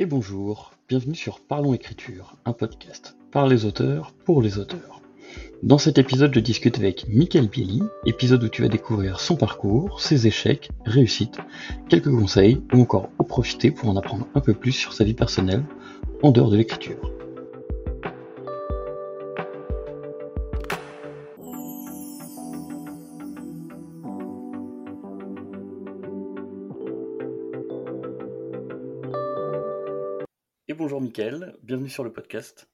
et bonjour, bienvenue sur Parlons Écriture, un podcast par les auteurs pour les auteurs. Dans cet épisode, je discute avec Michael Bieli, épisode où tu vas découvrir son parcours, ses échecs, réussites, quelques conseils ou encore en profiter pour en apprendre un peu plus sur sa vie personnelle en dehors de l'écriture. Bienvenue sur le podcast.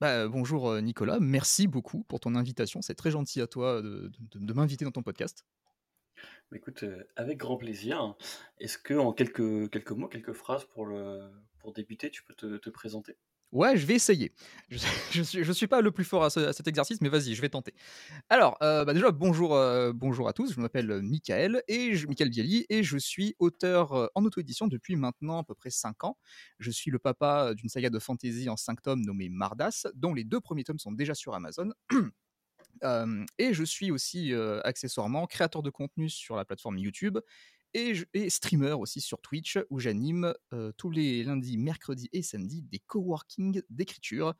Bah, bonjour euh, Nicolas, merci beaucoup pour ton invitation. C'est très gentil à toi de, de- de m'inviter dans ton podcast. Bah, Écoute, euh, avec grand plaisir. Est-ce que en quelques, quelques mots, quelques phrases pour, le, pour débuter, tu peux te, te présenter? Ouais, je vais essayer. Je, je suis, pas le plus fort à, ce- à cet exercice, mais vas-y, je vais tenter. Alors, euh, bah déjà, bonjour, euh, bonjour à tous. Je m'appelle euh, Michael, et je, Michael Bielli, et je suis auteur en auto-édition depuis maintenant à peu près 5 ans. Je suis le papa d'une saga de fantasy en 5 tomes nommée Mardas, dont les deux premiers tomes sont déjà sur Amazon. Et je suis aussi accessoirement créateur de contenu sur la plateforme YouTube et, je- et streamer aussi sur Twitch où j'anime euh, tous les lundis, mercredis et samedis des coworking d'écriture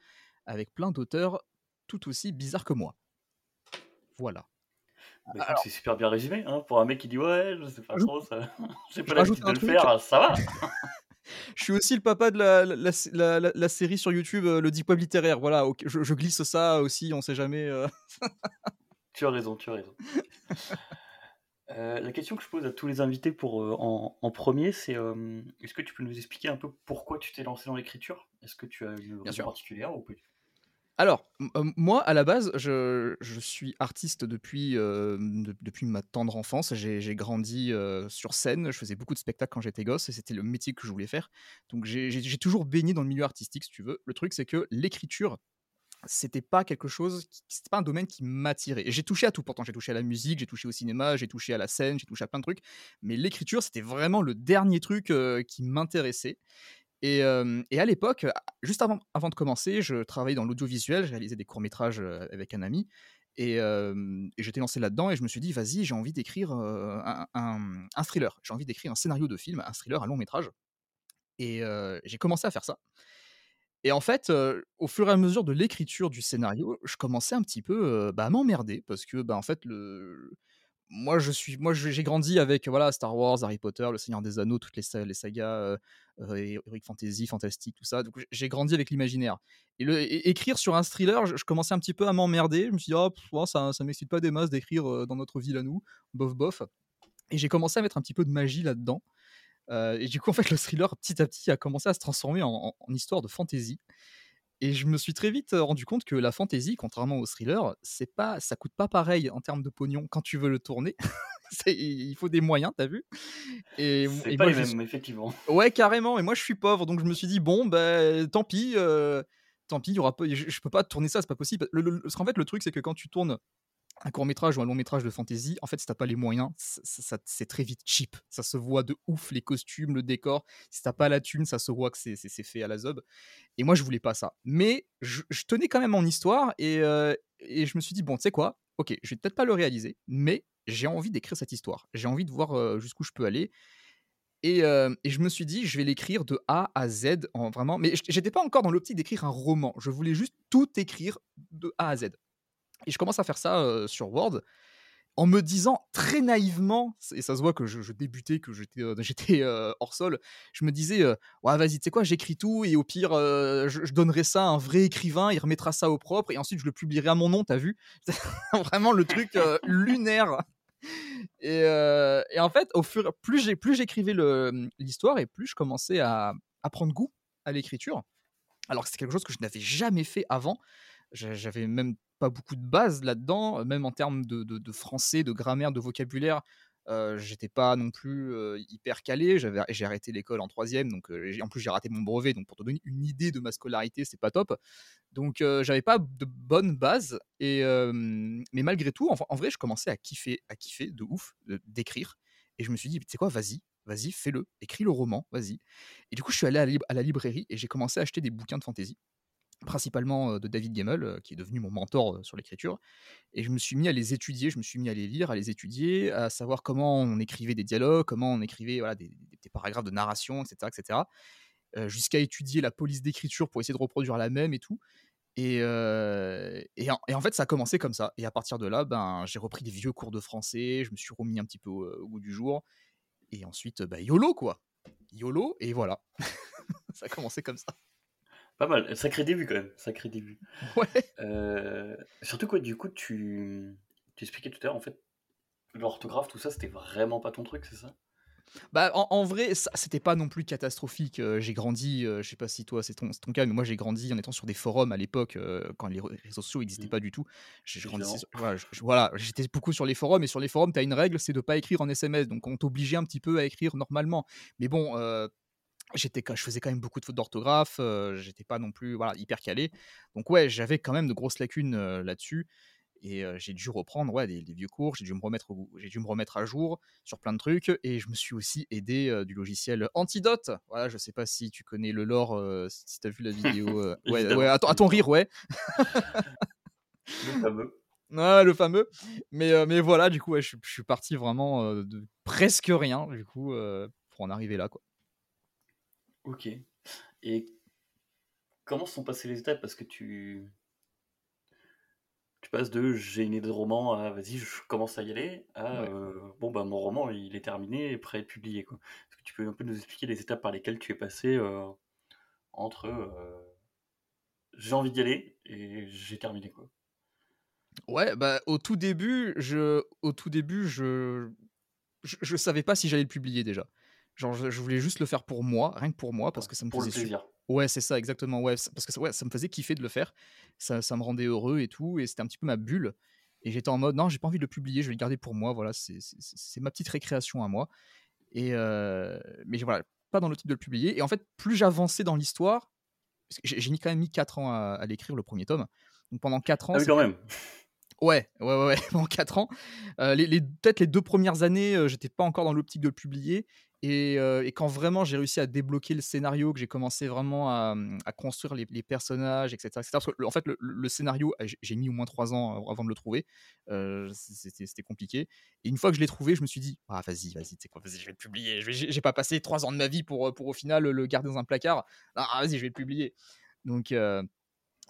avec plein d'auteurs tout aussi bizarres que moi. Voilà. Bah, Alors, c'est super bien résumé, hein, pour un mec qui dit ouais, je sais pas trop, ça... j'ai je pas l'habitude de le truc. faire, ça va Je suis aussi le papa de la, la, la- la- la- la série sur YouTube, euh, le Deep Web littéraire. Voilà, je glisse ça aussi, on sait jamais. euh. Tu as raison, tu as raison. Euh, la question que je pose à tous les invités pour, euh, en, en premier, c'est euh, est-ce que tu peux nous expliquer un peu pourquoi tu t'es lancé dans l'écriture? Est-ce que tu as une raison particulière ou pas? Alors, moi, à la base, je, je suis artiste depuis, de- depuis ma tendre enfance. J'ai grandi sur scène, je faisais beaucoup de spectacles quand j'étais gosse, et c'était le métier que je voulais faire. Donc j'ai toujours baigné dans le milieu artistique, si tu veux. Le truc, c'est que l'écriture, c'était pas quelque chose, c'était pas un domaine qui m'attirait. J'ai touché à tout, pourtant j'ai touché à la musique, j'ai touché au cinéma, j'ai touché à la scène, j'ai touché à plein de trucs. Mais l'écriture, c'était vraiment le dernier truc qui m'intéressait. Et, et à l'époque, juste avant, avant de commencer, je travaillais dans l'audiovisuel, je réalisais des courts-métrages avec un ami. Et, j'étais lancé là-dedans et je me suis dit, vas-y, j'ai envie d'écrire un, un- un thriller. J'ai envie d'écrire un scénario de film, un thriller, un long métrage. Et j'ai commencé à faire ça. Et en fait, au fur et à mesure de l'écriture du scénario, je commençais un petit peu, bah, à m'emmerder parce que, bah, en fait, moi, je suis moi, j'ai grandi avec, voilà, Star Wars, Harry Potter, Le Seigneur des Anneaux, toutes les sa les sagas, hé Heroic Fantasy, fantastique, tout ça. Donc j'ai grandi avec l'imaginaire et écrire sur un thriller, je commençais un petit peu à m'emmerder. Je me suis dit: «Oh, oh, ça ça m'excite pas des masses d'écrire, dans notre ville à nous, bof bof» et j'ai commencé à mettre un petit peu de magie là-dedans, heu et du coup, en fait, le thriller, petit à petit, a commencé à se transformer en en en histoire de fantasy et je me suis très vite, heu, rendu compte que la fantasy, contrairement au thriller, c'est pas ça coûte pas pareil en termes de pognon quand tu veux le tourner. Il faut des moyens, tu as vu? Et C'est pas moi les suis mêmes, effectivement. ouais carrément et moi je suis pauvre donc je me suis dit: «Bon ben tant pis, heu, tant pis, il y aura je je peux pas tourner ça, c'est pas possible». Le le parce qu'en fait le truc c'est que quand tu tournes un court métrage ou un long métrage de fantasy, en fait, si t'as pas les moyens, c'est très vite cheap. Ça se voit de ouf, les costumes, le décor. Si t'as pas la thune, ça se voit que c'est fait à la zob. Et moi, je voulais pas ça. Mais je, tenais quand même mon histoire et, euh, et je me suis dit, bon, tu sais quoi, ok, je vais peut-être pas le réaliser, mais j'ai envie d'écrire cette histoire. J'ai envie de voir euh, jusqu'où je peux aller. Et, euh, et je me suis dit, je vais l'écrire de A à Z, en vraiment. Mais j'étais pas encore dans l'optique d'écrire un roman. Je voulais juste tout écrire de A à Z. Et je commence à faire ça sur Word en me disant très naïvement, et ça se voit que je, débutais, que j'étais hors sol, je me disais, ouais, vas-y, tu sais quoi, j'écris tout, et au pire, je, donnerai ça à un vrai écrivain, il remettra ça au propre, et ensuite je le publierai à mon nom, t'as vu? Vraiment le truc lunaire. Et, en fait, au fur, plus j'écrivais le- l'histoire, et plus je commençais à, à prendre goût à l'écriture, alors que c'est quelque chose que je n'avais jamais fait avant. J'a- J'avais même pas beaucoup de base là-dedans, même en termes de, de- français, de grammaire, de vocabulaire. Euh, j'étais pas non plus euh, hyper calé. J'avais, j'ai arrêté l'école en troisième, donc euh, en plus j'ai raté mon brevet. Donc pour te donner une idée de ma scolarité, c'est pas top. Donc j'avais pas de bonne base. Et mais malgré tout, en, vrai, je commençais à kiffer, à kiffer de ouf d'écrire. Et je me suis dit, tu sais quoi, vas-y, vas-y, fais-le, écris le roman, vas-y. Et du coup, je suis allé à la, à la librairie et j'ai commencé à acheter des bouquins de fantasy principalement de David Gemmel, qui est devenu mon mentor sur l'écriture. Et je me suis mis à les étudier, je me suis mis à les lire, à les étudier, à savoir comment on écrivait des dialogues, comment on écrivait voilà, des, paragraphes de narration, etc., etc. jusqu'à étudier la police d'écriture pour essayer de reproduire la même et tout. Et, en, fait, ça a commencé comme ça. Et à partir de là, ben, j'ai repris des vieux cours de français, je me suis remis un petit peu au, goût du jour. Et ensuite, bah, YOLO, quoi. YOLO, et voilà. ça a commencé comme ça. Pas mal, sacré début quand même, sacré début. Ouais. surtout quoi, du coup, tu, tu expliquais tout à l'heure, en fait, l'orthographe, tout ça, c'était vraiment pas ton truc, c'est ça? Bah, en, vrai, ça, c'était pas non plus catastrophique. j'ai grandi, je sais pas si toi c'est ton, ton, cas, mais moi j'ai grandi en étant sur des forums à l'époque, quand les réseaux sociaux n'existaient mmh. pas du tout. J'ai voilà, j'étais beaucoup sur les forums, et sur les forums, tu as une règle, c'est de pas écrire en SMS. Donc on t'obligeait un petit peu à écrire normalement. Mais bon, j'étais je faisais quand même beaucoup de fautes d'orthographe, j'étais pas non plus voilà, hyper calé. Donc ouais, j'avais quand même de grosses lacunes là-dessus. Et j'ai dû reprendre ouais, des, vieux cours, j'ai dû, me remettre, j'ai dû me remettre à jour sur plein de trucs. Et je me suis aussi aidé du logiciel Antidote. Voilà, je sais pas si tu connais le lore, si tu as vu la vidéo. ouais, ouais, à, ton rire, ouais. le fameux. Ouais, le fameux. Mais, mais voilà, du coup, je, je, suis parti vraiment de presque rien, du coup, pour en arriver là. Quoi. Ok. Et comment sont passées les étapes? Parce que tu tu passes de j'ai une idée de roman à vas-y, je commence à y aller, à euh, bon, bah mon roman il est terminé et prêt à être publié. Quoi. Est-ce que tu peux un peu nous expliquer les étapes par lesquelles tu es passé euh, entre euh, j'ai envie d'y aller et j'ai terminé quoi? Ouais, bah au tout début, je, au tout début, je, je, savais pas si j'allais le publier déjà. Genre, je, voulais juste le faire pour moi, rien que pour moi, parce que ça me faisait plaisir. Ouais, c'est ça, exactement. Ouais, parce que ouais, ça me faisait kiffer de le faire. Ça, ça me rendait heureux et tout. Et c'était un petit peu ma bulle. Et j'étais en mode, non, j'ai pas envie de le publier, je vais le garder pour moi. Voilà, c'est ma petite récréation à moi. Et euh, mais voilà, pas dans le type de le publier. Et en fait, plus j'avançais dans l'histoire, j'ai quand même mis 4 ans à, l'écrire, le premier tome. Donc pendant 4 ans. Ah oui, quand même. Ouais, ouais, ouais, pendant 4 ans. Euh, peut-être les deux premières années, euh, j'étais pas encore dans l'optique de le publier. Et, quand vraiment j'ai réussi à débloquer le scénario, que j'ai commencé vraiment à, mmh, construire les, personnages, etc., que, en fait, le, scénario, j'ai mis au moins trois ans avant de le trouver. C'était compliqué. Et une fois que je l'ai trouvé, je me suis dit, ah, vas-y, vas-y, quoi, vas-y, je vais le publier. J'ai pas passé trois ans de ma vie pour, pour au final le garder dans un placard. Ah, vas-y, je vais le publier. Donc,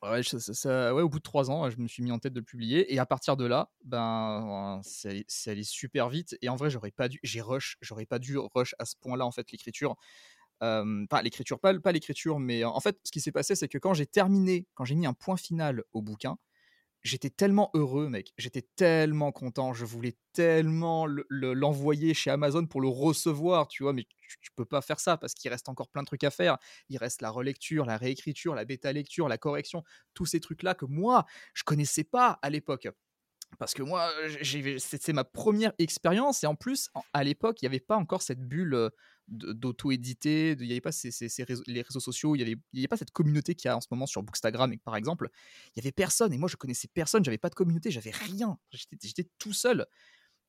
Ouais, ouais, au bout de trois ans, je me suis mis en tête de le publier. Et à partir de là, ben, c'est allé, super vite. Et en vrai, j'aurais pas dû, j'ai rush, j'aurais pas dû rush à ce point-là, en fait, l'écriture. Pas l'écriture, pas, pas l'écriture, mais en fait, ce qui s'est passé, c'est que quand j'ai terminé, quand j'ai mis un point final au bouquin, j'étais tellement heureux, mec. J'étais tellement content. Je voulais tellement l'envoyer chez Amazon pour le recevoir, tu vois. Mais tu, peux pas faire ça parce qu'il reste encore plein de trucs à faire. Il reste la relecture, la réécriture, la bêta lecture, la correction, tous ces trucs-là que moi, je connaissais pas à l'époque. Parce que moi, c'est ma première expérience et en plus, à l'époque, il n'y avait pas encore cette bulle d'auto-éditer, il n'y avait pas les réseaux sociaux, il n'y avait, avait, pas cette communauté qu'il y a en ce moment sur Bookstagram, par exemple. Il n'y avait personne et moi, je connaissais personne, j'avais pas de communauté, j'avais rien. J'étais tout seul.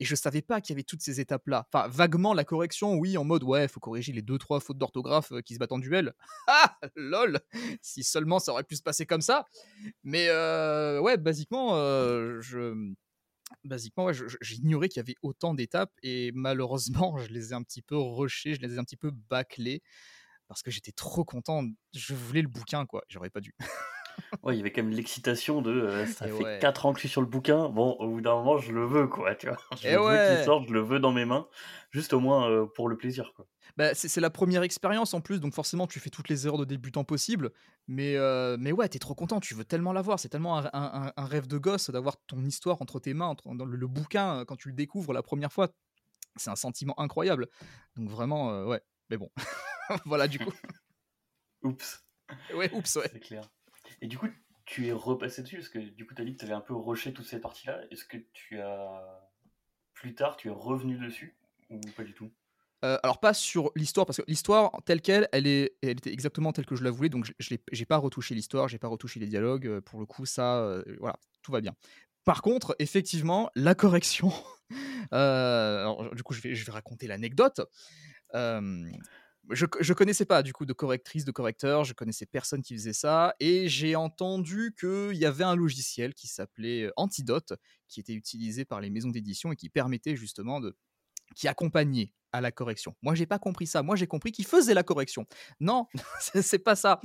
Et je savais pas qu'il y avait toutes ces étapes-là. Enfin, vaguement, la correction, oui, en mode, ouais, faut corriger les deux, trois fautes d'orthographe qui se battent en duel. Ah, lol Si seulement ça aurait pu se passer comme ça. Mais ouais, basiquement, je basiquement, ouais, j'ignorais qu'il y avait autant d'étapes et malheureusement, je les ai un petit peu rushées, je les ai un petit peu bâclées parce que j'étais trop content. Je voulais le bouquin, quoi. J'aurais pas dû. Ouais, il y avait quand même l'excitation de euh, ça fait 4 ans que je suis sur le bouquin. Bon, au bout d'un moment, je le veux, quoi. Tu vois je veux qu'il sorte, je le veux dans mes mains, juste au moins euh, pour le plaisir, quoi. Bah, c'est la première expérience en plus, donc forcément, tu fais toutes les erreurs de débutant possibles. Mais, euh, mais ouais, t'es trop content, tu veux tellement l'avoir. C'est tellement un, un, rêve de gosse d'avoir ton histoire entre tes mains, entre, dans le, bouquin, quand tu le découvres la première fois. C'est un sentiment incroyable. Donc vraiment, ouais. Mais bon, voilà du coup. oups. Ouais, oups, ouais. C'est clair. Et du coup, tu es repassé dessus parce que du coup, tu as dit que tu avais un peu rushé toutes ces parties-là. Est-ce que tu as. Plus tard, tu es revenu dessus ou pas du tout? Euh, alors pas sur l'histoire parce que l'histoire telle qu'elle, elle est, elle était exactement telle que je la voulais, donc je n'ai pas retouché l'histoire, j'ai pas retouché les dialogues. Euh, pour le coup, ça, euh, voilà, tout va bien. Par contre, effectivement, la correction. alors, du coup, je vais, je vais raconter l'anecdote je, je connaissais pas du coup de correctrice, de correcteur, je connaissais personne qui faisait ça, et j'ai entendu qu'il y avait un logiciel qui s'appelait Antidote, qui était utilisé par les maisons d'édition et qui permettait justement de qui accompagnait à la correction. Moi, j'ai pas compris ça. Moi, j'ai compris qu'il faisait la correction. Non, c'est pas ça.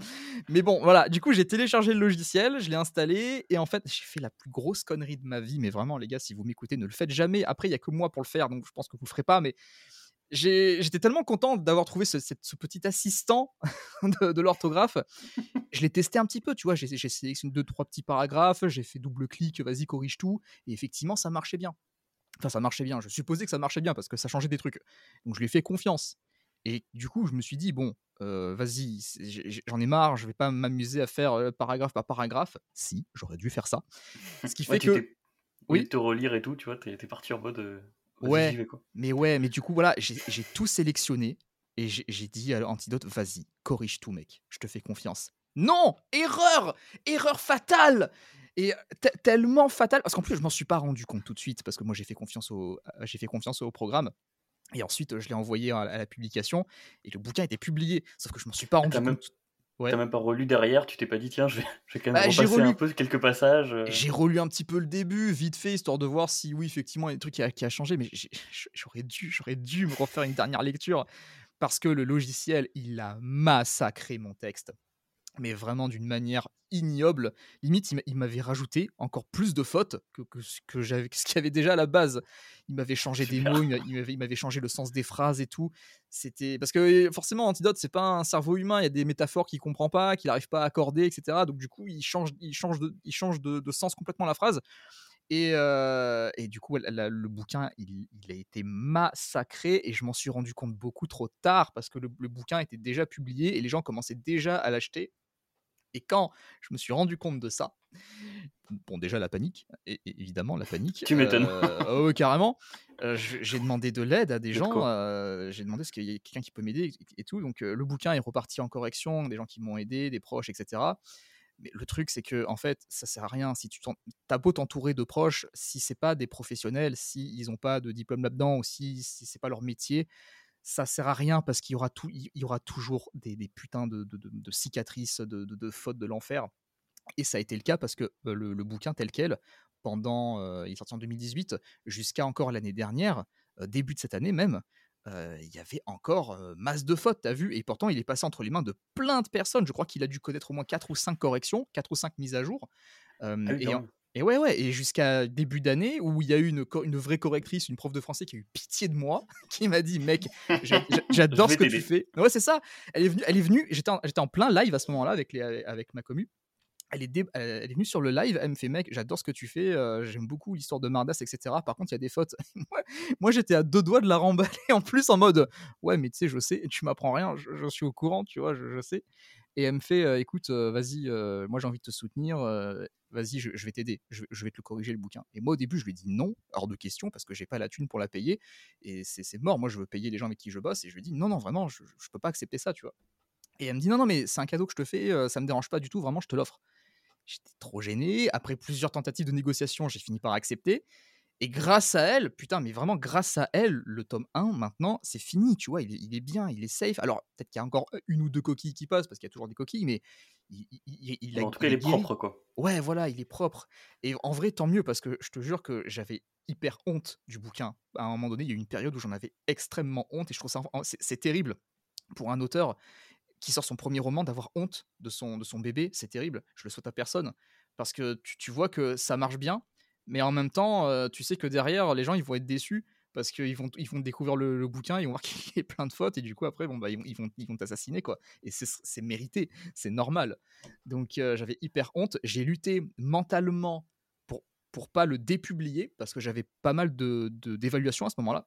Mais bon, voilà. Du coup, j'ai téléchargé le logiciel, je l'ai installé, et en fait, j'ai fait la plus grosse connerie de ma vie. Mais vraiment, les gars, si vous m'écoutez, ne le faites jamais. Après, il y a que moi pour le faire, donc je pense que vous le ferez pas. Mais j'étais tellement content d'avoir trouvé ce, petit assistant de, l'orthographe. Je l'ai testé un petit peu, tu vois. J'ai sélectionné deux, trois petits paragraphes, j'ai fait double clic, vas-y, corrige tout. Et effectivement, ça marchait bien. Enfin, ça marchait bien. Je supposais que ça marchait bien parce que ça changeait des trucs. Donc, je lui ai fait confiance. Et du coup, je me suis dit, bon, euh, vas-y, j'en ai marre, je vais pas m'amuser à faire euh, paragraphe par paragraphe. Si, j'aurais dû faire ça. Ce qui fait que. Oui, te relire et tout, tu vois, t'es parti en mode. Ouais, mais ouais, mais du coup, voilà, j'ai tout sélectionné et j'ai dit à l'antidote, vas-y, corrige tout, mec, je te fais confiance. Non, erreur, erreur fatale! Et tellement fatale parce qu'en plus je m'en suis pas rendu compte tout de suite parce que moi j'ai fait confiance au j'ai fait confiance au programme. Et ensuite je l'ai envoyé à, la publication et le bouquin était publié. Sauf que je m'en suis pas rendu compte Ouais. T'as même pas relu derrière, tu t'es pas dit tiens, je vais, je vais quand même bah, repasser un peu quelques passages. Euh. J'ai relu un petit peu le début, vite fait, histoire de voir si oui, effectivement, il y a des trucs qui a, qui a changé, mais j'aurais dû, j'aurais dû me refaire une dernière lecture parce que le logiciel, il a massacré mon texte mais vraiment d'une manière ignoble. Limite, il m'avait rajouté encore plus de fautes que, que, que j'avais, ce qu'il y avait déjà à la base. Il m'avait changé des mots, il m'avait, changé le sens des phrases et tout. C'était parce que forcément, Antidote, c'est pas un cerveau humain. Il y a des métaphores qu'il comprend pas, qu'il n'arrive pas à accorder, etc. Donc du coup, il change, il change de, il change de, sens complètement la phrase. Et, euh, et, du coup, le bouquin, il, a été massacré et je m'en suis rendu compte beaucoup trop tard parce que le, bouquin était déjà publié et les gens commençaient déjà à l'acheter. Et quand je me suis rendu compte de ça, bon, déjà la panique, et, évidemment la panique. Tu m'étonnes. Euh, carrément. Euh, j'ai demandé de l'aide à des gens. Euh, j'ai demandé est-ce qu'il y a quelqu'un qui peut m'aider et, tout. Donc le bouquin est reparti en correction, des gens qui m'ont aidé, des proches, etc. Mais le truc, c'est que en fait, ça sert à rien. Si tu as beau t'entourer de proches, si c'est pas des professionnels, si ils n'ont pas de diplôme là-dedans, ou si, si c'est pas leur métier, ça sert à rien parce qu'il y aura, tout, il y aura toujours des, putains de, cicatrices, de, fautes de l'enfer. Et ça a été le cas parce que le, bouquin tel quel, pendant, il est sorti en 2018, jusqu'à encore l'année dernière, début de cette année même, il y avait encore masse de fautes, t'as vu? Et pourtant, il est passé entre les mains de plein de personnes. Je crois qu'il a dû connaître au moins 4 ou 5 corrections, 4 ou 5 mises à jour. Ah et, et ouais, ouais, et jusqu'à début d'année où il y a eu une, une vraie correctrice, une prof de français qui a eu pitié de moi, qui m'a dit Mec, j'adore ce que tu fais. Ouais, c'est ça. Elle est venue, elle est venue j'étais en, en, plein live à ce moment-là avec, les, avec ma commu. Elle est, elle est, venue sur le live, elle me fait mec, j'adore ce que tu fais, euh, j'aime beaucoup l'histoire de Mardas, etc. Par contre, il y a des fautes. Moi, j'étais à deux doigts de la remballer en plus en mode ouais, mais tu sais, je sais, tu m'apprends rien, je, suis au courant, tu vois, je, je sais. Et elle me fait euh, écoute, euh, vas-y, moi j'ai envie de te soutenir, vas-y, je, vais t'aider, je, vais te corriger le bouquin. Et moi au début, je lui dit non, hors de question, parce que j'ai pas la thune pour la payer, et c'est mort, moi je veux payer les gens avec qui je bosse, et je lui dit non, non, vraiment, je, je peux pas accepter ça, tu vois. Et elle me dit non, non, mais c'est un cadeau que je te fais, ça me dérange pas du tout, vraiment, je te l'offre. J'étais trop gêné. Après plusieurs tentatives de négociation, j'ai fini par accepter. Et grâce à elle, putain, mais vraiment grâce à elle, le tome 1, maintenant, c'est fini, tu vois, il est, bien, il est safe. Alors, peut-être qu'il y a encore une ou deux coquilles qui passent, parce qu'il y a toujours des coquilles, mais il, il, En tout cas, il est propre, quoi. Ouais, voilà, il est propre. Et en vrai, tant mieux, parce que je te jure que j'avais hyper honte du bouquin. À un moment donné, il y a eu une période où j'en avais extrêmement honte, et je trouve ça, c'est terrible pour un auteur qui sort son premier roman d'avoir honte de son, de son bébé, c'est terrible. Je le souhaite à personne. Parce que tu, vois que ça marche bien, mais en même temps, euh, tu sais que derrière, les gens, ils vont être déçus parce qu'ils vont, ils vont découvrir le, bouquin, ils vont voir qu'il y a plein de fautes, et du coup, après, bon, bah, ils, vont ils vont t'assassiner, quoi. Et c'est mérité, c'est normal. Donc, euh, j'avais hyper honte. J'ai lutté mentalement pour, pour pas le dépublier, parce que j'avais pas mal d'évaluations de, à ce moment-là.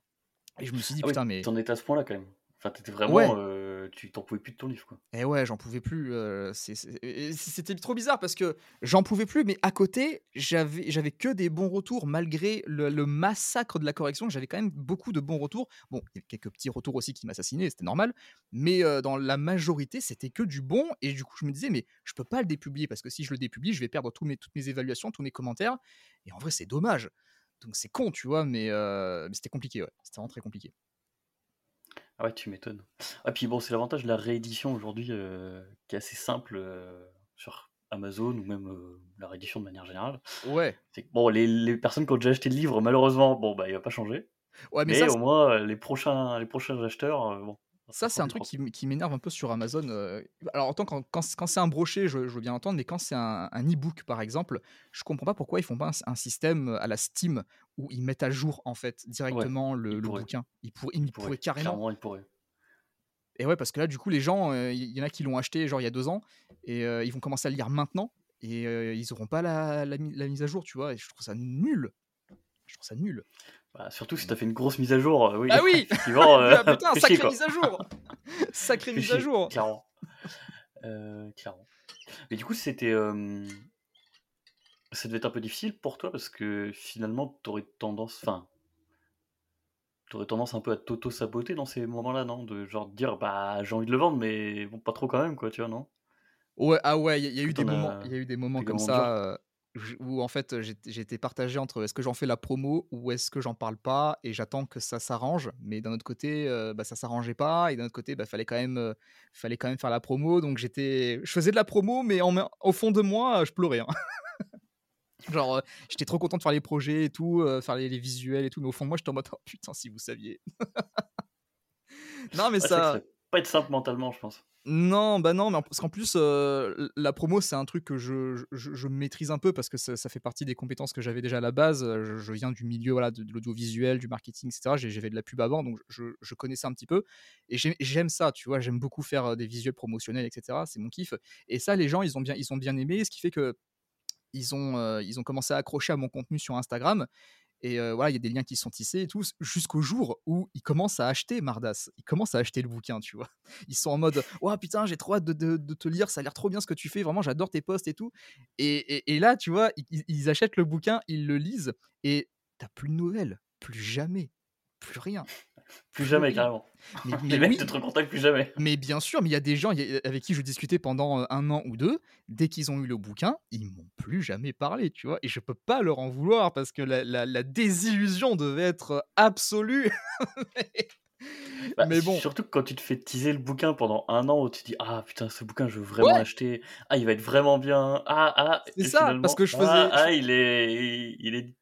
Et je me suis dit, ah putain, mais. T'en étais à ce point-là, quand même. Enfin, t'étais vraiment. Euh, tu t'en pouvais plus de ton livre, quoi. Et eh ouais, j'en pouvais plus. Euh, c'était trop bizarre parce que j'en pouvais plus, mais à côté, j'avais que des bons retours malgré le, massacre de la correction. J'avais quand même beaucoup de bons retours. Bon, il y a quelques petits retours aussi qui m'assassinaient, c'était normal. Mais euh, dans la majorité, c'était que du bon. Et du coup, je me disais, mais je peux pas le dépublier parce que si je le dépublie, je vais perdre mes, toutes mes évaluations, tous mes commentaires. Et en vrai, c'est dommage. Donc c'est con, tu vois, mais, mais c'était compliqué. C'était vraiment très compliqué. Ah ouais, tu m'étonnes. Ah puis bon, c'est l'avantage de la réédition aujourd'hui euh, qui est assez simple euh, sur Amazon ou même euh, la réédition de manière générale. Ouais. C'est bon, les, les personnes qui ont déjà acheté le livre, malheureusement, bon bah il va pas changer. Ouais, mais, Mais ça, au moins, les prochains, les prochains acheteurs, bon, ça c'est un truc qui, qui m'énerve un peu sur Amazon. Alors, autant quand, quand, c- quand c'est un brochet, je, je veux bien entendre, mais quand c'est un, un e-book, par exemple, je comprends pas pourquoi ils font pas un système à la Steam où ils mettent à jour, en fait, Ouais, directement le, pourraient. bouquin. Ils, pour- Ils ils pourraient. carrément. Ils. Et ouais, parce que là, du coup, les gens, euh, il y, en a qui l'ont acheté, genre, il y a deux ans, et euh, ils vont commencer à le lire maintenant, et euh, ils auront pas la, la mi- la mise à jour, tu vois, et je trouve ça nul. Je trouve ça nul. Bah, surtout si t'as fait une grosse mise à jour, oui, Ah oui euh, Ah, Putain, sacrée chier, mise à jour Sacrée mise à jour clairement. Clairement. Mais du coup, c'était. Ça devait être un peu difficile pour toi parce que finalement, t'aurais tendance. Enfin, t'aurais tendance un peu à t'auto-saboter dans ces moments-là, non? De genre dire, bah, j'ai envie de le vendre, mais bon, pas trop quand même, quoi, tu vois, non? Ouais, ah ouais, il y, a- y eu des moments, il y a eu des moments comme ça euh, où en fait j'étais partagé entre est-ce que j'en fais la promo ou est-ce que j'en parle pas et j'attends que ça s'arrange. Mais d'un autre côté, euh, bah, ça s'arrangeait pas et d'un autre côté, bah, fallait quand même, euh, fallait quand même faire la promo. Donc j'étais, je faisais de la promo, mais en, au fond de moi, je pleurais. hein. Genre, euh, j'étais trop content de faire les projets et tout, euh, faire les, les visuels et tout, mais au fond moi, j'étais en mode oh, putain, si vous saviez. non, mais Ouais, ça ça. va pas être simple mentalement, je pense. Non, bah non, mais parce qu'en plus, euh, la promo, c'est un truc que je, je, je maîtrise un peu parce que ça, ça fait partie des compétences que j'avais déjà à la base. Je, je viens du milieu voilà, de, de l'audiovisuel, du marketing, etc. J'ai fait de la pub avant, donc je, je connaissais un petit peu. Et j'ai- j'aime ça, tu vois, j'aime beaucoup faire des visuels promotionnels, etc. C'est mon kiff. Et ça, les gens, ils ont bien, ils ont bien aimé, ce qui fait que ils ont, euh, ils ont commencé à accrocher à mon contenu sur Instagram. Et euh, voilà, il y a des liens qui sont tissés et tout, jusqu'au jour où ils commencent à acheter Mardas. Ils commencent à acheter le bouquin, tu vois. Ils sont en mode Oh putain, j'ai trop hâte de, de- te lire, ça a l'air trop bien ce que tu fais, vraiment, j'adore tes posts et tout. Et, et- et là, tu vois, ils, ils achètent le bouquin, ils le lisent et t'as plus de nouvelles, plus jamais, plus rien. Plus jamais, carrément. Mais, mais Les mecs oui, te recontactent plus jamais. mais bien sûr, mais il y a des gens avec qui je discutais pendant euh, un an ou deux, dès qu'ils ont eu le bouquin, ils m'ont plus jamais parlé, tu vois. Et je peux pas leur en vouloir parce que la, la- la désillusion devait être absolue. Bah, mais bon, Surtout que quand tu te fais teaser le bouquin pendant un an, où tu te dis Ah putain, ce bouquin, je veux vraiment ouais, l'acheter. Ah, il va être vraiment bien. Ah, ah, c'est ça, parce que je ah, faisais. je- ah, il est. Il est.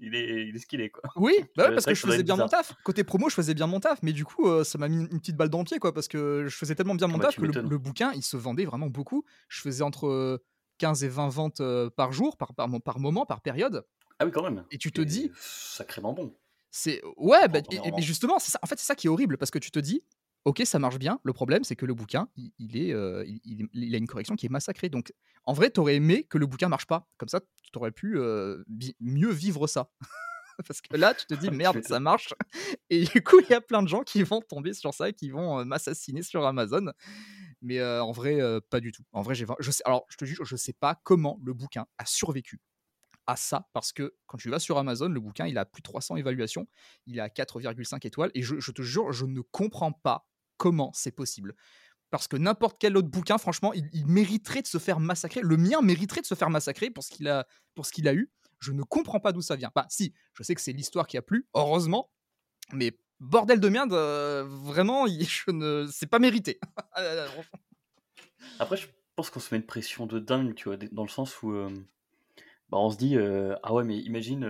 Il est, il est ce qu'il est, quoi. Oui, bah ouais, Euh, parce que que je faisais bien mon taf. Côté promo, je faisais bien mon taf, mais du coup, euh, ça m'a mis une petite balle dans le pied, quoi, parce que je faisais tellement bien Ah mon bah, taf que le, bouquin, il se vendait vraiment beaucoup. Je faisais entre euh, 15 et 20 ventes euh, par jour, par, par, mo- par moment, par période. Ah oui, quand même. Et tu te Et dis, sacrément bon c'est ouais, bah, et- et- justement, c'est ça, en fait, c'est ça qui est horrible, parce que tu te dis, ok, ça marche bien. Le problème, c'est que le bouquin, il, il est, euh, il, a une correction qui est massacrée. Donc, en vrai, t'aurais aimé que le bouquin marche pas. Comme ça, tu aurais pu euh, mieux vivre ça. Parce que là, tu te dis, merde, ça marche. Et du coup, il y a plein de gens qui vont tomber sur ça qui vont euh, m'assassiner sur Amazon. Mais euh, en vrai, pas du tout. En vrai, j'ai, je sais, alors, je te jure, je sais pas comment le bouquin a survécu à ça, parce que quand tu vas sur Amazon, le bouquin, il a plus de 300 évaluations, il à 4,5 étoiles, et je, je te jure, je ne comprends pas comment c'est possible. Parce que n'importe quel autre bouquin, franchement, il, mériterait de se faire massacrer. Le mien mériterait de se faire massacrer pour ce qu'il a, eu. Je ne comprends pas d'où ça vient. Bah, si, je sais que c'est l'histoire qui a plu, heureusement, mais bordel de merde, euh, vraiment, je ne, c'est pas mérité. Ah. Après, je pense qu'on se met une pression de dingue, tu vois, dans le sens où euh, bah, on se dit euh, Ah ouais, mais imagine,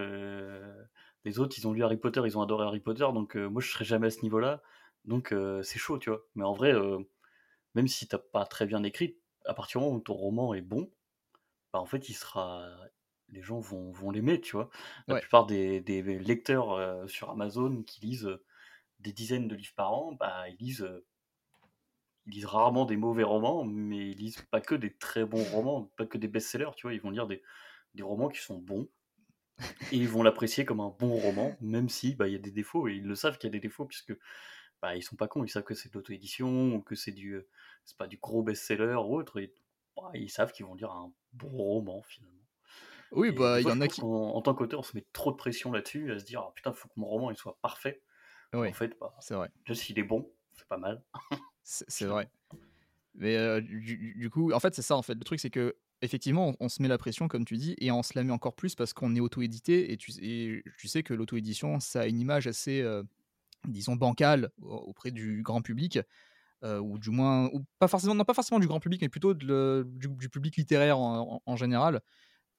les autres, ils ont lu Harry Potter, ils ont adoré Harry Potter, donc moi, je serais jamais à ce niveau-là, donc euh, c'est chaud, tu vois. Mais en vrai, euh, même si t'as pas très bien écrit, à partir du moment où ton roman est bon, bah, en fait, il sera. Les gens vont, vont l'aimer, tu vois. La Ouais. plupart des, des lecteurs euh, sur Amazon qui lisent des dizaines de livres par an, bah, ils lisent. ils lisent rarement des mauvais romans, mais ils lisent pas que des très bons romans, pas que des best-sellers, tu vois, ils vont lire des, des romans qui sont bons, et ils vont l'apprécier comme un bon roman, même si bah, il y a des défauts, et ils le savent qu'il y a des défauts, puisque bah, ils sont pas cons, ils savent que c'est de l'auto-édition, ou que c'est du euh, c'est pas du gros best-seller ou autre, et bah, ils savent qu'ils vont lire un bon roman, finalement. Oui, Et bah, il y en a qui. en tant qu'auteur, on se met trop de pression là-dessus, à se dire, ah, putain, faut que mon roman il soit parfait. Oui, En fait, bah, c'est vrai. juste s'il est bon, c'est pas mal, C'est vrai. Mais euh, du, du- du coup, en fait, c'est ça. En fait, le truc, c'est que effectivement, on, on se met la pression, comme tu dis, et on se la met encore plus parce qu'on est auto-édité. Et tu, et tu sais que l'auto-édition, ça a une image assez, euh, disons, bancale au- auprès du grand public, euh, ou du moins, pas forcément, non pas forcément du grand public, mais plutôt du, public littéraire en, général.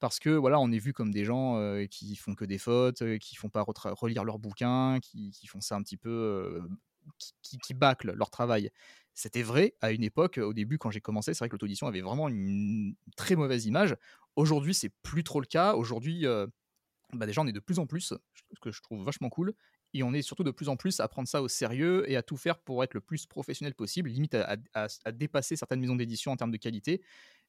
parce que voilà, on est vu comme des gens euh, qui font que des fautes, euh, qui font pas relire leurs bouquins, qui, qui font ça un petit peu, qui, qui, bâclent leur travail. C'était vrai à une époque, au début, quand j'ai commencé, c'est vrai que l'auto-édition avait vraiment une très mauvaise image. Aujourd'hui, c'est plus trop le cas. Aujourd'hui, bah déjà, on est de plus en plus, ce que je trouve vachement cool, et on est surtout de plus en plus à prendre ça au sérieux et à tout faire pour être le plus professionnel possible, limite à, dépasser certaines maisons d'édition en termes de qualité.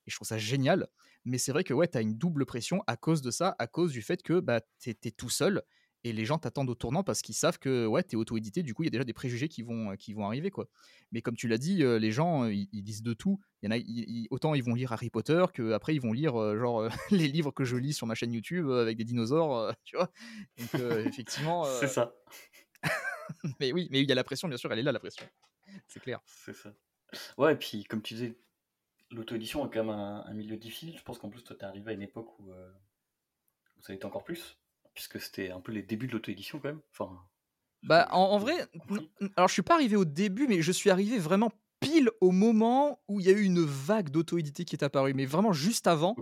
Et je trouve ça génial. Mais c'est vrai que ouais, tu as une double pression à cause de ça, à cause du fait que bah, tu es, tout seul et les gens t'attendent au tournant parce qu'ils savent que ouais, tu es auto-édité. Du coup, il y a déjà des préjugés qui vont, qui vont arriver. quoi. Mais comme tu l'as dit, euh, les gens, euh, ils, ils disent de tout. Il y en a, ils- ils- autant ils vont lire Harry Potter que après ils vont lire euh, genre euh, les livres que je lis sur ma chaîne YouTube euh, avec des dinosaures, euh, tu vois. Donc euh, effectivement, C'est euh, ça. mais oui, mais il y a la pression, bien sûr, elle est là la pression. C'est clair. C'est ça. Ouais, et puis comme tu disais, l'auto-édition est quand même un, un milieu difficile. Je pense qu'en plus, toi, t'es arrivé à une époque où, euh, où ça l'était encore plus, puisque c'était un peu les débuts de l'auto-édition quand même. Enfin, Bah, en, vrai, alors je suis pas arrivé au début, mais je suis arrivé vraiment pile au moment où il y a eu une vague d'auto-édité qui est apparue, mais vraiment juste avant.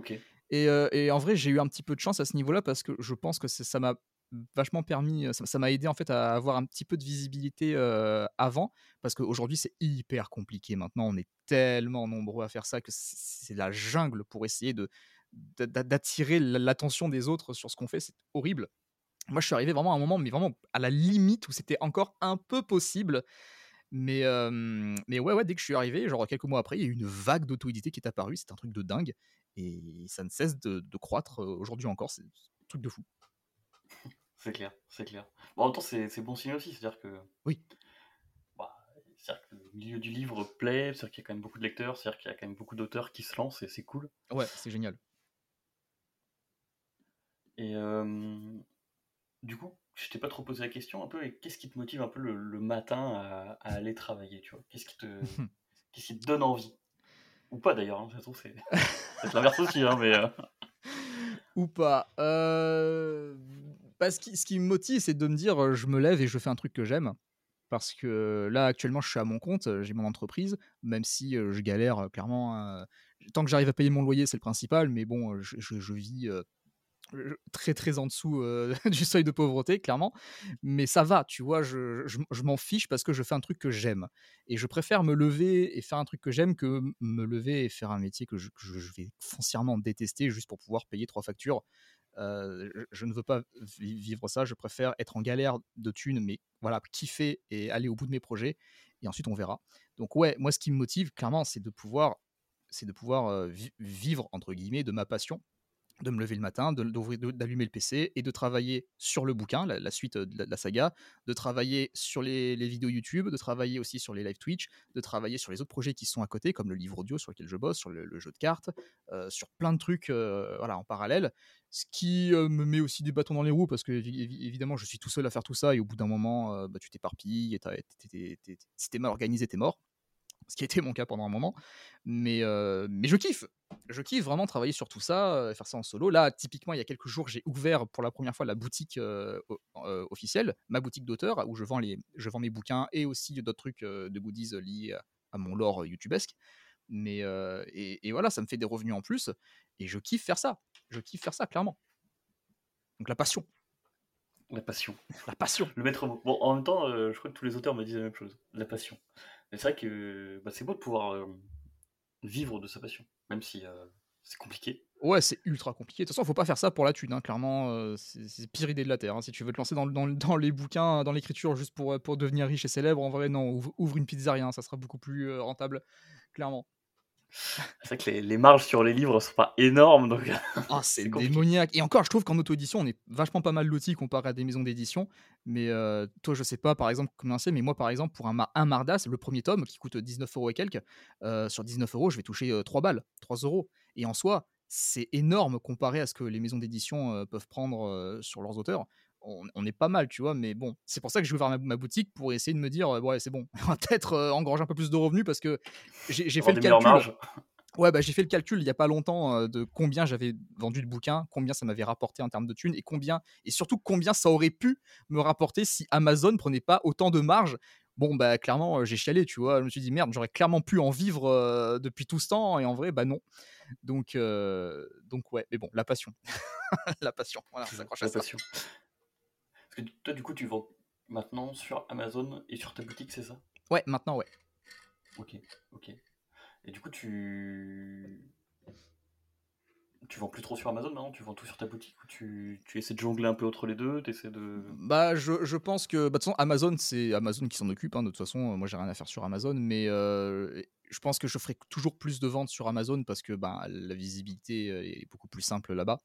Et, euh, et en vrai, j'ai eu un petit peu de chance à ce niveau-là parce que je pense que ça m'a vachement permis, ça ça m'a aidé en fait à avoir un petit peu de visibilité euh, avant, parce qu'aujourd'hui c'est hyper compliqué. Maintenant, on est tellement nombreux à faire ça que c'est la jungle pour essayer de d'attirer l'attention des autres sur ce qu'on fait. C'est horrible. Moi, je suis arrivé vraiment à un moment, mais vraiment à la limite où c'était encore un peu possible. Mais, euh, mais ouais, ouais, dès que je suis arrivé, genre quelques mois après, il y a eu une vague d'auto-édité qui est apparue. C'est un truc de dingue. Et ça ne cesse de, de croître aujourd'hui encore. C'est un truc de fou. C'est clair, c'est clair. Bon, en même temps, c'est c'est bon signe aussi, c'est-à-dire que, Oui. bah, c'est-à-dire que le milieu du livre plaît, c'est-à-dire qu'il y a quand même beaucoup de lecteurs, c'est-à-dire qu'il y a quand même beaucoup d'auteurs qui se lancent et c'est cool. Ouais, c'est génial. Et du coup, je t'ai pas trop posé la question un peu, et qu'est-ce qui te motive un peu le, le matin à, à aller travailler, tu vois? Qu'est-ce qui te, qu'est-ce qui te donne envie? Ou pas d'ailleurs, hein, ça trouve, c'est c'est l'inverse aussi, hein, mais euh, Ou pas. Euh, bah, ce, qui, ce qui me motive, c'est de me dire je me lève et je fais un truc que j'aime. Parce que là, actuellement, je suis à mon compte, euh, j'ai mon entreprise, même si je galère clairement. euh, tant que j'arrive à payer mon loyer, c'est le principal, mais bon, je, je- je vis très très en dessous euh, du seuil de pauvreté, clairement. Mais ça va, tu vois, je, je- m'en fiche parce que je fais un truc que j'aime. Et je préfère me lever et faire un truc que j'aime que me lever et faire un métier que je, vais foncièrement détester juste pour pouvoir payer trois factures. Euh, je, ne veux pas vi- vivre ça, je préfère être en galère de thunes, mais voilà, kiffer et aller au bout de mes projets. Et ensuite, on verra. Donc ouais, moi, ce qui me motive, clairement, c'est de pouvoir, c'est de pouvoir euh, vi- vivre, entre guillemets, de ma passion de me lever le matin, d'allumer le PC et de travailler sur le bouquin, la, suite euh, de la, saga, de travailler sur les, vidéos YouTube, de travailler aussi sur les live Twitch, de travailler sur les autres projets qui sont à côté, comme le livre audio sur lequel je bosse, sur le, jeu de cartes, euh, sur plein de trucs euh, voilà, en parallèle. Ce qui me met aussi des bâtons dans les roues parce que évi- évi- évidemment je suis tout seul à faire tout ça et au bout d'un moment bah, tu t'éparpilles et si t'es mal organisé t'es mort ce qui a été mon cas pendant un moment. Mais, mais je kiffe. Je kiffe vraiment travailler sur tout ça, euh, faire ça en solo. Là, typiquement, il y a quelques jours, j'ai ouvert pour la première fois la boutique euh, euh, officielle, ma boutique d'auteur, où je vends, les, je vends mes bouquins et aussi d'autres trucs de goodies liés à, mon lore youtubesque. Mais et, et voilà, ça me fait des revenus en plus. Et je kiffe faire ça. Je kiffe faire ça, clairement. Donc la passion. la passion. La passion. Le maître mot. Bon, en même temps, je crois que tous les auteurs me disent la même chose, la passion. Mais c'est vrai que bah, c'est beau de pouvoir vivre de sa passion, même si euh, c'est compliqué. Ouais, c'est ultra compliqué. De toute façon, faut pas faire ça pour la thune, hein, clairement. euh, c'est pire idée de la Terre. hein. Si tu veux te lancer dans, le- dans, le- dans les bouquins, dans l'écriture, juste pour, euh, pour devenir riche et célèbre, en vrai, non. Ouvre, une pizzeria, hein, ça sera beaucoup plus rentable, clairement. C'est vrai que les, les marges sur les livres sont pas énormes, donc Ah, c'est démoniaque. Et encore, je trouve qu'en auto-édition, on est vachement pas mal loti comparé à des maisons d'édition. Mais euh, toi, je sais pas, par exemple, comment c'est, mais moi, par exemple, pour un, un Mardas, le premier tome, qui coûte 19 euros et quelques, euh, sur 19 euros, je vais toucher euh, 3 balles, 3 euros. Et en soi, c'est énorme comparé à ce que les maisons d'édition euh, peuvent prendre sur leurs auteurs. On, on est pas mal, tu vois, mais bon, c'est pour ça que j'ai ouvert ma, ma boutique pour essayer de me dire, euh, ouais, c'est bon, on va peut-être euh, engranger un peu plus de revenus parce que j'ai fait le calcul. Ouais, bah, j'ai fait le calcul il y a pas longtemps euh, de combien j'avais vendu de bouquins, combien ça m'avait rapporté en termes de thunes et combien et surtout combien ça aurait pu me rapporter si Amazon prenait pas autant de marge. bon, bah, clairement, j'ai chialé, tu vois. Je me suis dit, merde, j'aurais clairement pu en vivre depuis tout ce temps, et en vrai, bah non. Donc, donc ouais, mais bon, la passion. la passion, voilà, ça La passion. Parce que toi, du coup, tu vends maintenant sur Amazon et sur ta boutique, c'est ça? Ouais, maintenant, ouais. Ok, ok. Et du coup, tu tu vends plus trop sur Amazon maintenant? Tu vends tout sur ta boutique ou tu, tu essaies de jongler un peu entre les deux essaies de... Bah, je, je, pense que. Bah, de toute façon, Amazon, c'est Amazon qui s'en occupe. Hein, de toute façon, moi, j'ai rien à faire sur Amazon. Mais euh, je pense que je ferai toujours plus de ventes sur Amazon parce que bah, la visibilité euh, est beaucoup plus simple là-bas.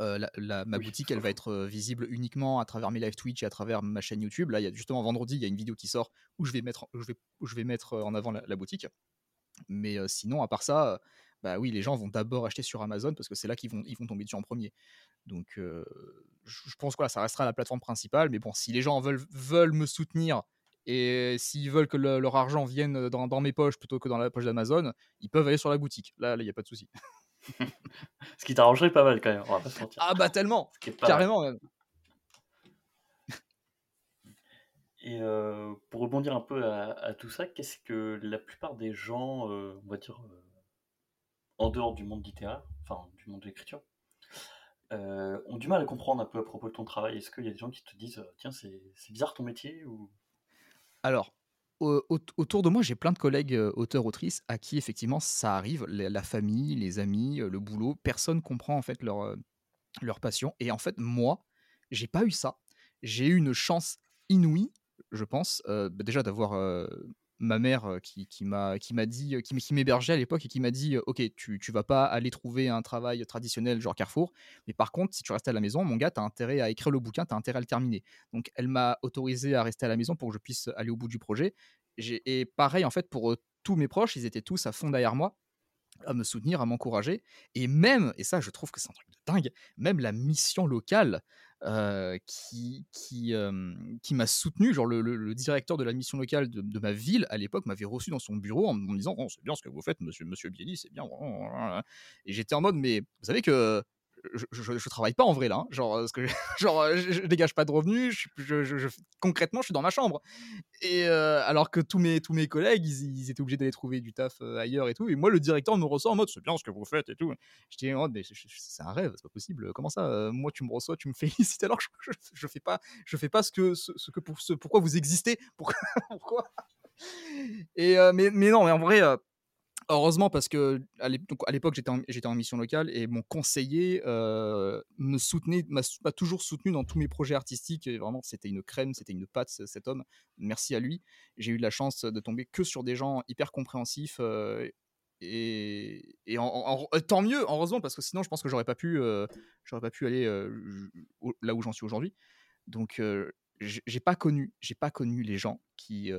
Euh, la, ma boutique, elle va être visible uniquement à travers mes live Twitch et à travers ma chaîne YouTube. Là, il y a justement vendredi, il y a une vidéo qui sort où je vais mettre, je vais, je vais mettre en avant la, boutique. Mais sinon, à part ça, bah oui, les gens vont d'abord acheter sur Amazon parce que c'est là qu'ils vont, ils vont tomber dessus en premier. Donc, je pense que ça restera la plateforme principale. Mais bon, si les gens veulent, veulent me soutenir et s'ils veulent que leur argent vienne dans, mes poches plutôt que dans la poche d'Amazon, ils peuvent aller sur la boutique. Là, il n'y a pas de souci. Ce qui t'arrangerait pas mal quand même, on va pas se mentir. Ah bah tellement, carrément. Et pour rebondir un peu à, tout ça, qu'est-ce que la plupart des gens, on va dire, en dehors du monde littéraire, enfin du monde de l'écriture, euh, ont du mal à comprendre un peu à propos de ton travail? Est-ce qu'il y a des gens qui te disent euh, tiens c'est bizarre ton métier ou? Alors autour de moi j'ai plein de collègues euh, auteurs autrices à qui effectivement ça arrive, la, famille, les amis, le boulot, personne comprend en fait leur leur passion et en fait moi j'ai pas eu ça. J'ai eu une chance inouïe je pense, bah, déjà d'avoir ma mère qui, qui m'a dit, qui, qui m'hébergeait à l'époque et qui m'a dit Ok, tu, tu vas pas aller trouver un travail traditionnel genre Carrefour, mais par contre, si tu restes à la maison, mon gars, tu as intérêt à écrire le bouquin, tu as intérêt à le terminer. Donc, elle m'a autorisé à rester à la maison pour que je puisse aller au bout du projet. Et pareil, en fait, pour tous mes proches, ils étaient tous à fond derrière moi à me soutenir, à m'encourager. Et même, et ça je trouve que c'est un truc de dingue, même la mission locale qui, qui, qui m'a soutenu, genre le, directeur de la mission locale de, ma ville à l'époque m'avait reçu dans son bureau en me disant oh, c'est bien ce que vous faites, monsieur, monsieur Bielli, c'est bien. Et j'étais en mode mais vous savez que je, je, travaille pas en vrai là, hein. genre, parce que, genre je, dégage pas de revenus, je, concrètement je suis dans ma chambre. Et alors que tous mes, tous mes collègues, ils, étaient obligés d'aller trouver du taf ailleurs et tout. Et moi, le directeur me reçoit en mode c'est bien ce que vous faites et tout. Je dis oh, mais c'est un rêve, c'est pas possible. Comment ça Moi, tu me reçois, tu me félicites alors que je, fais pas, je fais pas ce que, ce, que pour, ce, pourquoi vous existez, pourquoi, Et mais non, mais en vrai Heureusement, parce que à l'époque, j'étais en, en, mission locale et mon conseiller euh, me soutenait, m'a toujours soutenu dans tous mes projets artistiques. Vraiment, c'était une crème, c'était une pâte, cet homme. Merci à lui. J'ai eu de la chance de tomber que sur des gens hyper compréhensifs. Euh, et, tant mieux, heureusement, parce que sinon, je pense que j'aurais pas euh, pas pu aller là où j'en suis aujourd'hui. Donc, j'ai pas pas connu les gens qui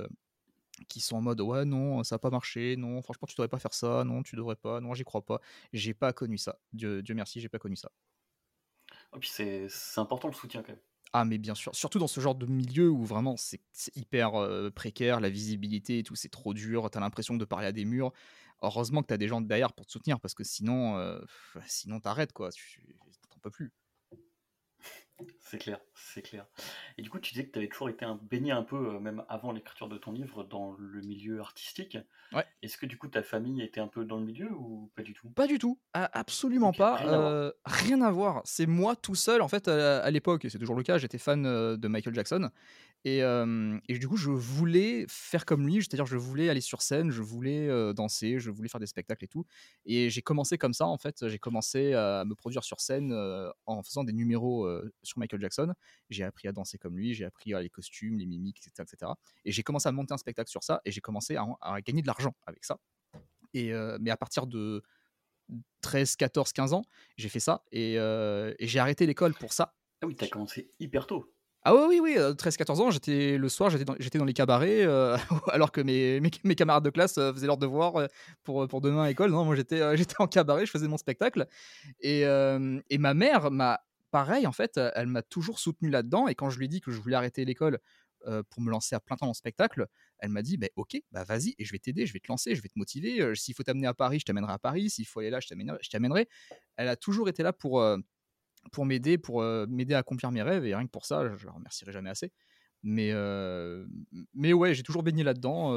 qui sont en mode ouais non ça n'a pas marché non franchement tu devrais pas faire ça non tu devrais pas non j'y crois pas. J'ai pas connu ça. Dieu, Dieu merci j'ai pas connu ça. Et puis c'est important le soutien quand même. Ah mais bien sûr. Surtout dans ce genre de milieu où vraiment c'est hyper précaire la visibilité et tout c'est trop dur t'as l'impression de parler à des murs. Heureusement que t'as des gens derrière pour te soutenir parce que sinon euh, sinon t'arrêtes quoi. T'en peux plus c'est clair, c'est clair. Et du coup, tu disais que tu avais toujours été un, baigné un peu, euh, même avant l'écriture de ton livre, dans le milieu artistique. Ouais. Est-ce que du coup ta famille était un peu dans le milieu ou pas du tout? Pas du tout, absolument pas. Rien à, voir. C'est moi tout seul, en fait, à, l'époque, et c'est toujours le cas, j'étais fan de Michael Jackson. Et, et, du coup, je voulais faire comme lui, c'est-à-dire je voulais aller sur scène, je voulais danser, je voulais faire des spectacles et tout. Et j'ai commencé comme ça, en fait. J'ai commencé à me produire sur scène en faisant des numéros sur Michael Jackson. J'ai appris à danser comme lui, j'ai appris les costumes, les mimiques, etc. etc. Et j'ai commencé à monter un spectacle sur ça et j'ai commencé à, gagner de l'argent avec ça. Et, mais à partir de 13, 14, 15 ans, j'ai fait ça et, et j'ai arrêté l'école pour ça. Ah oui, t'as commencé hyper tôt. Ah oui, oui, oui, 13-14 ans, j'étais le soir, j'étais dans, dans, les cabarets, euh, alors que mes, mes, camarades de classe euh, faisaient leurs devoirs euh, pour, pour demain à l'école. Non, moi j'étais j'étais en cabaret, je faisais mon spectacle. Et, et ma mère m'a, pareil, en fait, elle m'a toujours soutenu là-dedans. Et quand je lui ai dit que je voulais arrêter l'école pour me lancer à plein temps en spectacle, elle m'a dit bah, Ok, bah vas-y, et je vais t'aider, je vais te lancer, je vais te motiver. S'il faut t'amener à Paris, je t'amènerai à Paris. S'il faut aller là, je t'amènerai. Elle a toujours été là pour pour m'aider, pour m'aider à accomplir mes rêves. Et rien que pour ça, je ne remercierai jamais assez. Mais, mais ouais, j'ai toujours baigné là-dedans.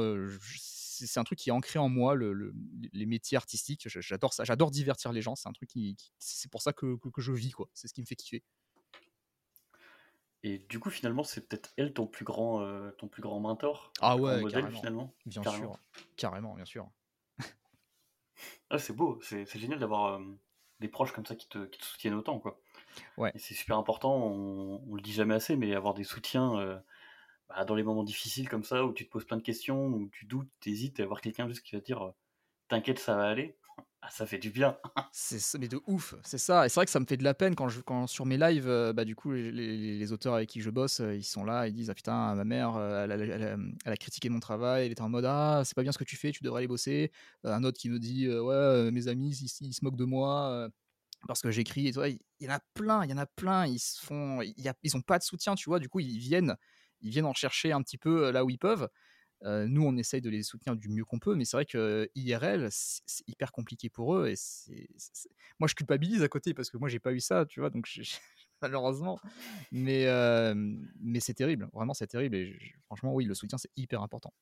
C'est un truc qui est ancré en moi, le, le- les métiers artistiques. J'adore ça. J'adore divertir les gens. C'est un truc qui, qui- c'est pour ça que, que, que je vis, quoi. C'est ce qui me fait kiffer. Et du coup, finalement, c'est peut-être elle ton plus grand, euh, ton plus grand mentor, Ah ouais, modèle carrément. finalement. Bien Carrément. sûr. Carrément, bien sûr. Ah, c'est beau, c'est génial d'avoir euh, des proches comme ça qui te, qui te soutiennent autant, quoi. Ouais. C'est super important, on, on le dit jamais assez, mais avoir des soutiens euh, bah, dans les moments difficiles comme ça, où tu te poses plein de questions, où tu doutes, t'hésites, et avoir quelqu'un juste qui va te dire euh, T'inquiète, ça va aller, ah, ça fait du bien. C'est mais de ouf, c'est ça. Et c'est vrai que ça me fait de la peine quand, je, quand sur mes lives, euh, bah, du coup, les, les- auteurs avec qui je bosse, euh, ils sont là, ils disent Ah putain, ma mère, elle, elle elle a critiqué mon travail, elle était en mode Ah, c'est pas bien ce que tu fais, tu devrais aller bosser. Un autre qui me dit Ouais, mes amis, ils, ils se moquent de moi. parce que j'écris et tout. Il y en a plein, il y en a plein. Ils se font, y a, ils ont pas de soutien, tu vois. Du coup, ils viennent, ils viennent en chercher un petit peu là où ils peuvent. Euh, nous, on essaye de les soutenir du mieux qu'on peut, mais c'est vrai que IRL, c'est hyper compliqué pour eux. Et c'est, c'est- moi, je culpabilise à côté parce que moi, j'ai pas eu ça, tu vois. Donc, je- malheureusement, mais euh, mais c'est terrible. Vraiment, c'est terrible. Et je- franchement, oui, le soutien, c'est hyper important.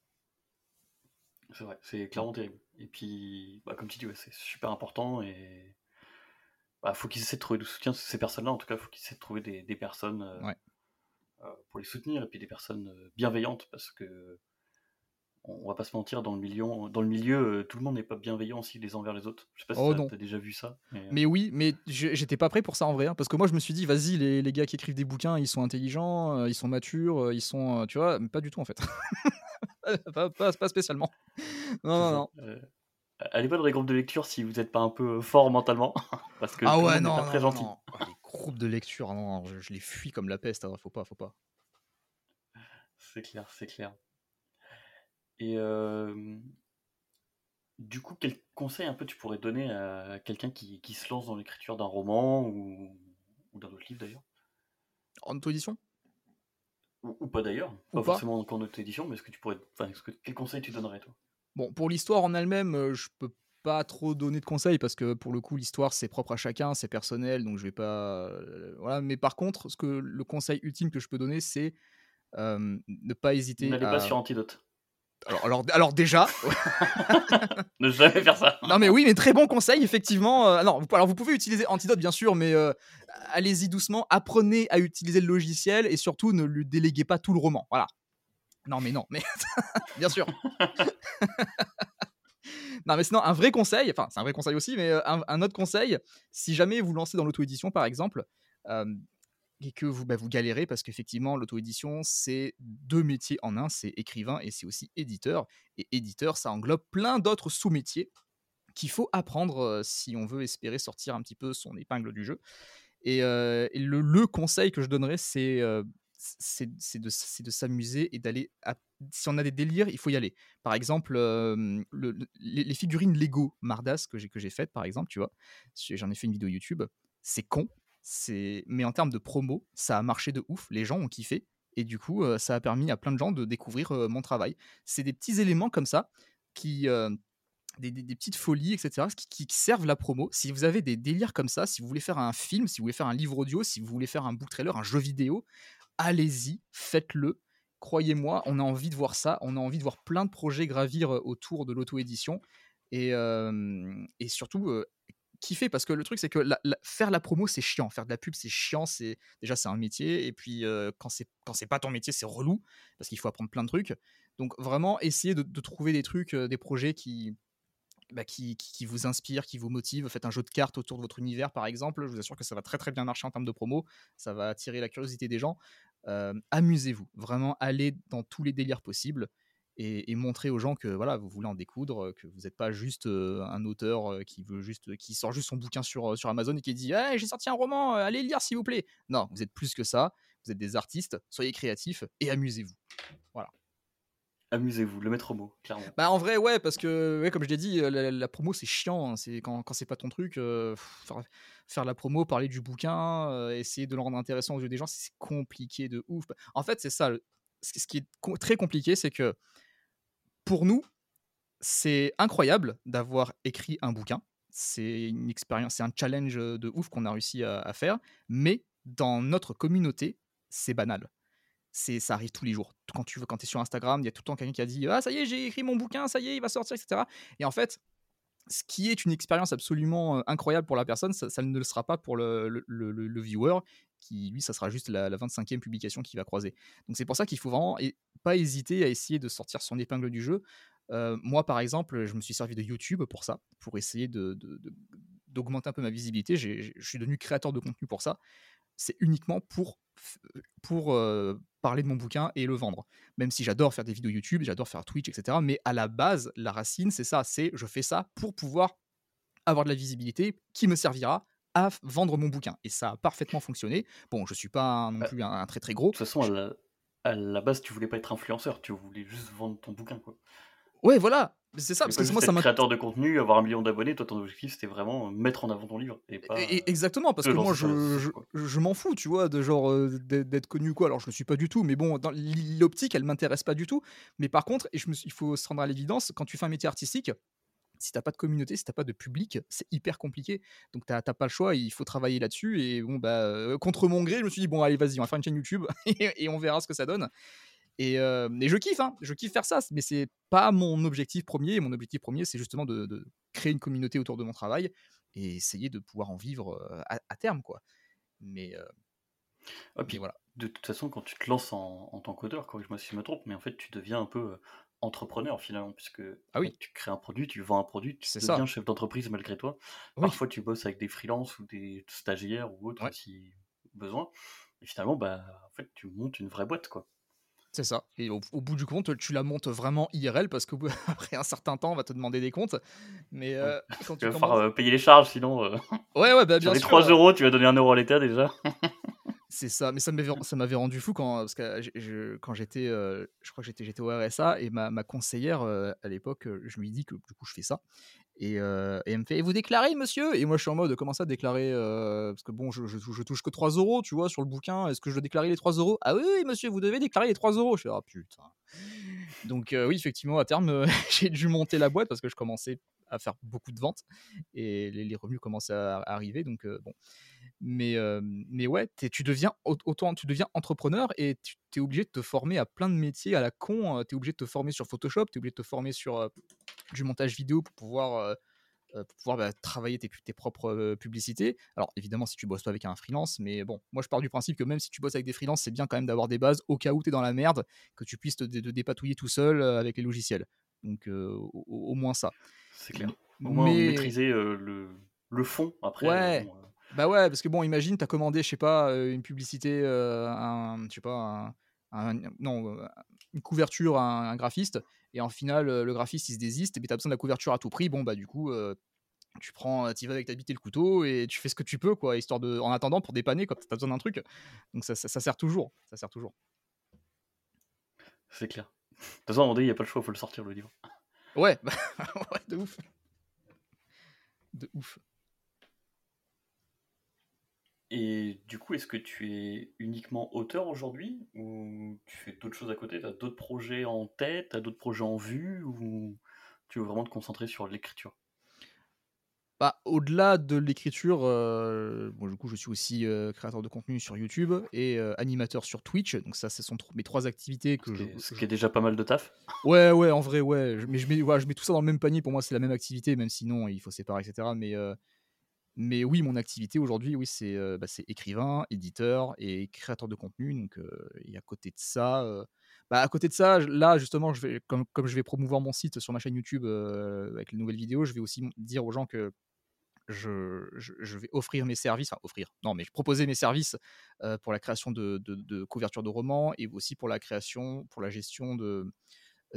C'est vrai, c'est clairement terrible. Et puis, bah, comme tu dis, ouais, c'est super important, et bah, faut qu'ils essaient de trouver du soutien, ces personnes-là, en tout cas, faut qu'ils essaient de trouver des, des personnes euh, Ouais. Euh, pour les soutenir, et puis des personnes euh, bienveillantes, parce que on va pas se mentir, dans le milieu, dans le milieu euh, tout le monde n'est pas bienveillant aussi les uns envers les autres. Je sais pas si Oh t'as- non. t'as déjà vu ça. Mais, Mais oui, mais j'étais pas prêt pour ça en vrai, hein, parce que moi je me suis dit, vas-y, les, les gars qui écrivent des bouquins, ils sont intelligents, ils sont matures, ils sont, tu vois, mais pas du tout en fait. pas, pas- pas spécialement. Non, non, non. euh, allez pas dans les groupes de lecture si vous n'êtes pas un peu fort mentalement, parce que Ah ouais, non, pas non, très non, gentil. non. Les de lecture, non, je, je les fuis comme la peste, hein, faut pas, faut pas. C'est clair, c'est clair. Et euh, du coup, quel conseil un peu tu pourrais donner à quelqu'un qui, qui se lance dans l'écriture d'un roman ou, ou d'un autre livre d'ailleurs? En auto-édition? Ou, ou pas d'ailleurs, pas, pas. forcément en auto-édition, mais est-ce que tu pourrais, est-ce que, quel conseil tu donnerais toi? Bon, pour l'histoire en elle-même, euh, je peux pas trop donner de conseils parce que pour le coup, l'histoire c'est propre à chacun, c'est personnel, donc je vais pas. euh, voilà, mais par contre, ce que le conseil ultime que je peux donner, c'est euh, ne pas hésiter N'allez à. pas sur Antidote. Alors, alors, alors déjà, Ne jamais faire ça. non mais oui, mais très bon conseil effectivement. Euh, non, vous, alors vous pouvez utiliser Antidote bien sûr, mais euh, allez-y doucement, apprenez à utiliser le logiciel et surtout ne lui déléguez pas tout le roman. Voilà. Non mais non, mais bien sûr. Non mais sinon un vrai conseil, enfin c'est un vrai conseil aussi, mais euh, un, autre conseil, si jamais vous lancez dans l'auto-édition par exemple. euh, et que vous, bah, vous galérez parce qu'effectivement l'auto-édition c'est deux métiers en un, c'est écrivain et c'est aussi éditeur. Et éditeur ça englobe plein d'autres sous-métiers qu'il faut apprendre euh, si on veut espérer sortir un petit peu son épingle du jeu. Et, et le, le conseil que je donnerais, c'est c'est de, s'amuser et d'aller. Si on a des délires, il faut y aller. Par exemple, le- le- les, figurines Lego Mardas que j'ai faites, par exemple, tu vois, j'en ai fait une vidéo YouTube. C'est con, mais en termes de promo, ça a marché de ouf. Les gens ont kiffé. Et du coup, ça a permis à plein de gens de découvrir mon travail. C'est des petits éléments comme ça qui, des, petites folies, etc., qui servent la promo. Si vous avez des délires comme ça, si vous voulez faire un film, si vous voulez faire un livre audio, si vous voulez faire un book trailer, un jeu vidéo, allez-y, faites-le. Croyez-moi, on a envie de voir ça. On a envie de voir plein de projets gravir euh, autour de l'auto-édition. Et, euh, surtout, euh, kiffer. Parce que le truc, c'est que faire la promo, c'est chiant. Faire de la pub, c'est chiant. C'est Déjà, c'est un métier. Et puis, euh, quand c'est pas ton métier, c'est relou. Parce qu'il faut apprendre plein de trucs. Donc, vraiment, essayez de, trouver des trucs, des projets qui, bah, qui, vous inspire, qui vous motive. Faites un jeu de cartes autour de votre univers, par exemple. Je vous assure que ça va très très bien marcher en termes de promo. Ça va attirer la curiosité des gens. Amusez-vous. Vraiment, allez dans tous les délires possibles et, montrez aux gens que voilà, vous voulez en découdre, que vous n'êtes pas juste un auteur qui veut juste, qui sort juste son bouquin sur, sur Amazon et qui dit hey, j'ai sorti un roman, euh, allez le lire s'il vous plaît. Non, vous êtes plus que ça. Vous êtes des artistes. Soyez créatifs et amusez-vous. Amusez-vous, le maître mot, clairement. Bah en vrai ouais parce que ouais, comme je l'ai dit euh, la, promo c'est chiant hein, c'est quand, quand c'est pas ton truc euh, faire, faire la promo parler du bouquin euh, essayer de le rendre intéressant aux yeux des gens c'est compliqué de ouf. En fait c'est ça ce qui est très compliqué c'est que pour nous c'est incroyable d'avoir écrit un bouquin. C'est une expérience c'est un challenge de ouf qu'on a réussi à faire mais dans notre communauté c'est banal c'est ça arrive tous les jours. Quand tu quand es sur Instagram, il y a tout le temps quelqu'un qui a dit ah ça y est j'ai écrit mon bouquin, ça y est il va sortir etc. Et en fait ce qui est une expérience absolument incroyable pour la personne, ça, ne le sera pas pour le, le, viewer, qui lui, ça sera juste la, 25e publication qu'il va croiser. Donc c'est pour ça qu'il faut vraiment pas hésiter à essayer de sortir son épingle du jeu. moi, par exemple, je me suis servi de YouTube pour ça, pour essayer d'augmenter de, un peu ma visibilité. je suis devenu créateur de contenu pour ça. C'est uniquement pour, pour parler de mon bouquin et le vendre. Même si j'adore faire des vidéos YouTube, j'adore faire Twitch, etc. Mais à la base, la racine, c'est ça. C'est je fais ça pour pouvoir avoir de la visibilité qui me servira à vendre mon bouquin. Et ça a parfaitement fonctionné. Bon, je suis pas non bah, plus un, très très gros. De toute façon, à la, base, tu voulais pas être influenceur, tu voulais juste vendre ton bouquin. Quoi. Ouais, voilà. C'est ça, parce que moi, ça m'a. créateur de contenu, avoir un million d'abonnés, toi, ton objectif, c'était vraiment mettre en avant ton livre. Et pas exactement, parce que moi, je, je, m'en fous, tu vois, de genre euh, d'être connu, quoi. Alors, je le suis pas du tout, mais bon, dans l'optique, elle m'intéresse pas du tout. Mais par contre, et je me, il faut se rendre à l'évidence, quand tu fais un métier artistique, si t'as pas de communauté, si t'as pas de public, c'est hyper compliqué. Donc t'as pas le choix, il faut travailler là-dessus. Et bon, bah, euh, contre mon gré, je me suis dit, bon, allez, vas-y, on va faire une chaîne YouTube et on verra ce que ça donne. Et, je kiffe, hein, je kiffe faire ça, mais c'est pas mon objectif premier. Mon objectif premier, c'est justement de, créer une communauté autour de mon travail et essayer de pouvoir en vivre à, terme, quoi. Mais, voilà. De toute façon, quand tu te lances en, tant qu'auteur, corrige-moi si je me trompe, mais en fait, tu deviens un peu entrepreneur finalement, puisque ah oui. tu crées un produit, tu vends un produit, tu deviens chef d'entreprise malgré toi. Parfois, tu bosses avec des freelances ou des stagiaires ou autres si besoin. Et finalement, bah, en fait, tu montes une vraie boîte, quoi. C'est ça. Et au, bout du compte, tu la montes vraiment IRL parce qu'après un certain temps, on va te demander des comptes. Mais euh, quand tu, vas commences... Euh, payer les charges sinon. Euh, ouais, ouais, bah, bien Sur les 3 euros, tu vas donner 1 euro à l'État déjà. C'est ça, mais ça m'avait rendu fou quand, parce que quand j'étais, je crois que j'étais au RSA et ma, conseillère à l'époque, je lui dis que du coup je fais ça et, elle me fait, vous déclarez, monsieur? Et moi, je suis en mode, comment ça déclarer Parce que bon, je, je, touche que 3 euros, tu vois, sur le bouquin. Est-ce que je dois déclarer les 3 euros? Ah oui, monsieur, vous devez déclarer les 3 euros. Je fais, ah putain. Donc, oui, effectivement, à terme, j'ai dû monter la boîte parce que je commençais à faire beaucoup de ventes et les, revenus commençaient à, arriver. Donc, bon. Mais, mais ouais, tu deviens autant, tu deviens entrepreneur et tu es obligé de te former à plein de métiers à la con. tu es obligé de te former sur Photoshop, tu es obligé de te former sur du montage vidéo pour pouvoir, pour pouvoir bah, travailler tes, tes propres publicités. Alors évidemment, si tu bosses pas avec un freelance, mais bon, moi je pars du principe que même si tu bosses avec des freelances, c'est bien quand même d'avoir des bases au cas où tu es dans la merde, que tu puisses te, dépatouiller tout seul avec les logiciels. Donc au, moins ça. C'est clair. Au moins maîtriser le, le, fond après. Ouais. Bah ouais, parce que bon, imagine, t'as commandé, je sais pas, une publicité, un, je sais pas, un, non, une couverture à un, graphiste, et en final, le graphiste il se désiste, et tu t'as besoin de la couverture à tout prix. Bon, bah du coup, tu prends, tu vas avec ta bite et le couteau, et tu fais ce que tu peux, quoi, histoire de, en attendant, pour dépanner quand t'as besoin d'un truc. Donc ça, ça, sert toujours, ça sert toujours. C'est clair. De toute façon, à un moment donné, il n'y a pas le choix, il faut le sortir le livre. Ouais, bah, ouais, de ouf. De ouf. Et du coup, est-ce que tu es uniquement auteur aujourd'hui ou tu fais d'autres choses à côté? Tu as d'autres projets en tête, tu as d'autres projets en vue ou tu veux vraiment te concentrer sur l'écriture? Bah, au-delà de l'écriture, euh, bon, du coup, je suis aussi euh, créateur de contenu sur YouTube et euh, animateur sur Twitch. Donc ça, ce sont mes trois activités que ce je. Ce qui est déjà pas mal de taf. Ouais, ouais, en vrai, ouais. Mais je mets, je mets tout ça dans le même panier. Pour moi, c'est la même activité, même sinon il faut séparer, etc. Mais mais oui, mon activité aujourd'hui, oui, c'est bah, écrivain, éditeur et créateur de contenu. Donc, et à côté de ça, bah, à côté de ça, là justement, je vais, comme, comme je vais promouvoir mon site sur ma chaîne YouTube avec les nouvelles vidéos, je vais aussi dire aux gens que je, vais offrir mes services, enfin offrir, non, mais proposer mes services pour la création de, de, de couverture de romans et aussi pour la création, pour la gestion de,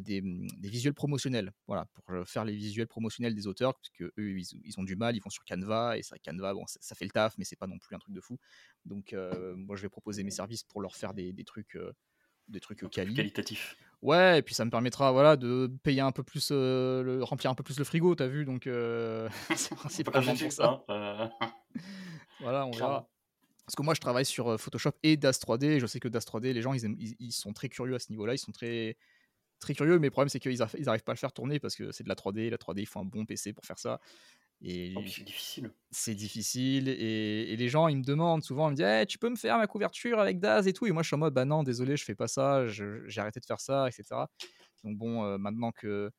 des, visuels promotionnels, voilà, pour faire les visuels promotionnels des auteurs, parce eux, ils, ont du mal, ils vont sur Canva, et ça, Canva, bon, ça, fait le taf, mais c'est pas non plus un truc de fou. Donc, moi, je vais proposer mes services pour leur faire des, trucs, des trucs qualitatifs. Ouais, et puis ça me permettra, voilà, de payer un peu plus, le, remplir un peu plus le frigo, t'as vu, donc c'est principalement pour ça. Hein, voilà, on verra. Parce que moi, je travaille sur Photoshop et DAS 3D. Je sais que DAS 3D, les gens, ils, ils sont très curieux à ce niveau-là. Ils sont très, très curieux, mais le problème c'est qu'ils n'arrivent pas à le faire tourner parce que c'est de la 3D. La 3D, il faut un bon PC pour faire ça. Et Oh, c'est difficile. c'est difficile. Et, et les gens, ils me demandent souvent, ils me disent «Eh, Tu peux me faire ma couverture avec Daz et tout? Et moi, je suis en mode Bah non, désolé, je fais pas ça, j'ai arrêté de faire ça, etc. Donc bon, euh, maintenant que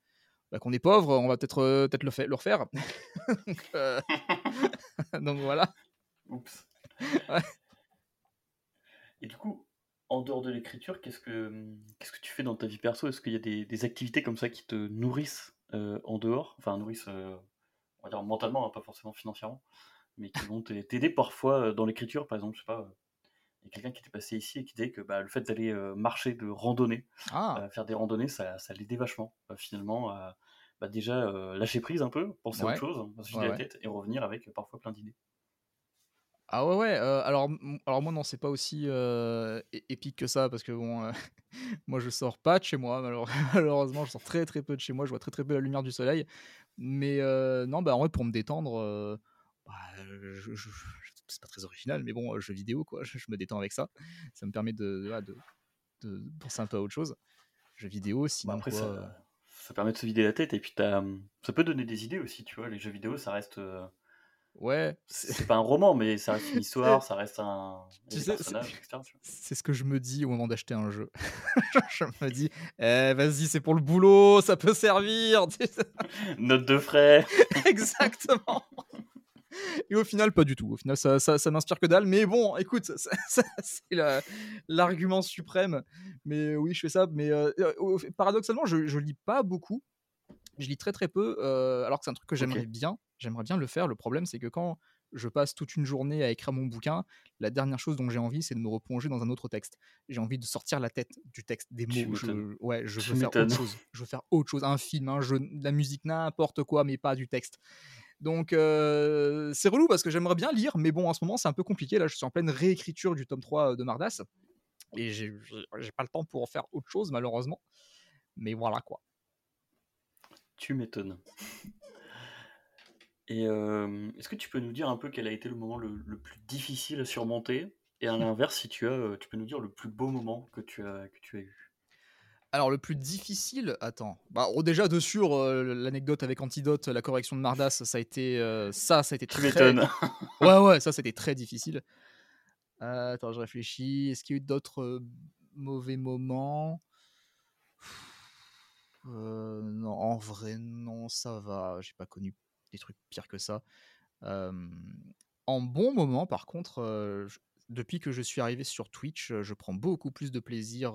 bah, qu'on est pauvre, on va peut-être euh, peut-être le, fa- le refaire. donc, euh, donc voilà. Oups. Ouais. Et du coup, en dehors de l'écriture, qu'est-ce que qu'est-ce que tu fais dans ta vie perso? Est-ce qu'il y a des, des activités comme ça qui te nourrissent en dehors? Enfin, nourrissent, on va dire mentalement, hein, pas forcément financièrement, mais qui vont t'a- t'aider parfois euh, dans l'écriture, par exemple, je sais pas. euh, Il y a quelqu'un qui était passé ici et qui disait que bah, le fait d'aller euh, marcher, de randonner, Ah, faire des randonnées, ça, ça l'aidait vachement, finalement, à bah, déjà lâcher prise un peu, penser à Ouais. autre chose, hein, se Ouais, la ouais. tête et revenir avec parfois plein d'idées. Ah ouais, ouais. euh, alors, alors moi, non, c'est pas aussi euh, épique que ça, parce que bon, euh, moi, je sors pas de chez moi, malheure- malheureusement, je sors très très peu de chez moi, je vois très très peu la lumière du soleil. Mais non, bah en vrai, pour me détendre, bah, je, je- je- c'est pas très original, mais bon, jeux vidéo, quoi, je, je me détends avec ça. Ça me permet de, de, de, de penser un peu à autre chose. Jeux vidéo, Bah, sinon après, quoi, ça, ça permet de se vider la tête et puis ça peut donner des idées aussi, tu vois. Les jeux vidéo, ça reste. Ouais, c'est pas un roman, mais ça reste une histoire, ça reste un. Sais, c'est- ce que je me dis au moment d'acheter un jeu. je me dis, eh, vas-y, c'est pour le boulot, ça peut servir. Note de frais. Exactement. Et au final, pas du tout. Au final, ça, ça, ça m'inspire que dalle. Mais bon, écoute, c'est la- l'argument suprême. Mais oui, je fais ça. Mais euh, euh, paradoxalement, je, je lis pas beaucoup. Je lis très très peu. euh, alors que c'est un truc que j'aimerais bien. J'aimerais bien le faire. Le problème, c'est que quand je passe toute une journée à écrire mon bouquin, la dernière chose dont j'ai envie, c'est de me replonger dans un autre texte. J'ai envie de sortir la tête du texte, des mots. Je, ouais, je veux faire autre chose. Je veux faire autre chose. Un film, un jeu, de la musique, n'importe quoi, mais pas du texte. Donc euh, c'est relou parce que j'aimerais bien lire, mais bon, en ce moment c'est un peu compliqué. Là, je suis en pleine réécriture du tome 3 de Mardas et j'ai pas le temps pour en faire autre chose, malheureusement. Mais voilà quoi. Tu m'étonnes. Et euh, est-ce que tu peux nous dire un peu quel a été le moment le, le plus difficile à surmonter? Et à l'inverse, si tu as, euh, tu peux nous dire le plus beau moment que tu as, que tu as eu? Alors, le plus difficile, attends. Bah, oh, déjà, de sûr, euh, l'anecdote avec Antidote, la correction de Mardas, ça a été, euh, ça, ça a été Tu très. m'étonnes. Ouais, ouais, ça, c'était très difficile. Euh, attends, je réfléchis. Est-ce qu'il y a eu d'autres mauvais moments? Euh, en vrai, non, ça va. J'ai pas connu des trucs pires que ça. En bon moment, par contre, depuis que je suis arrivé sur Twitch, je prends beaucoup plus de plaisir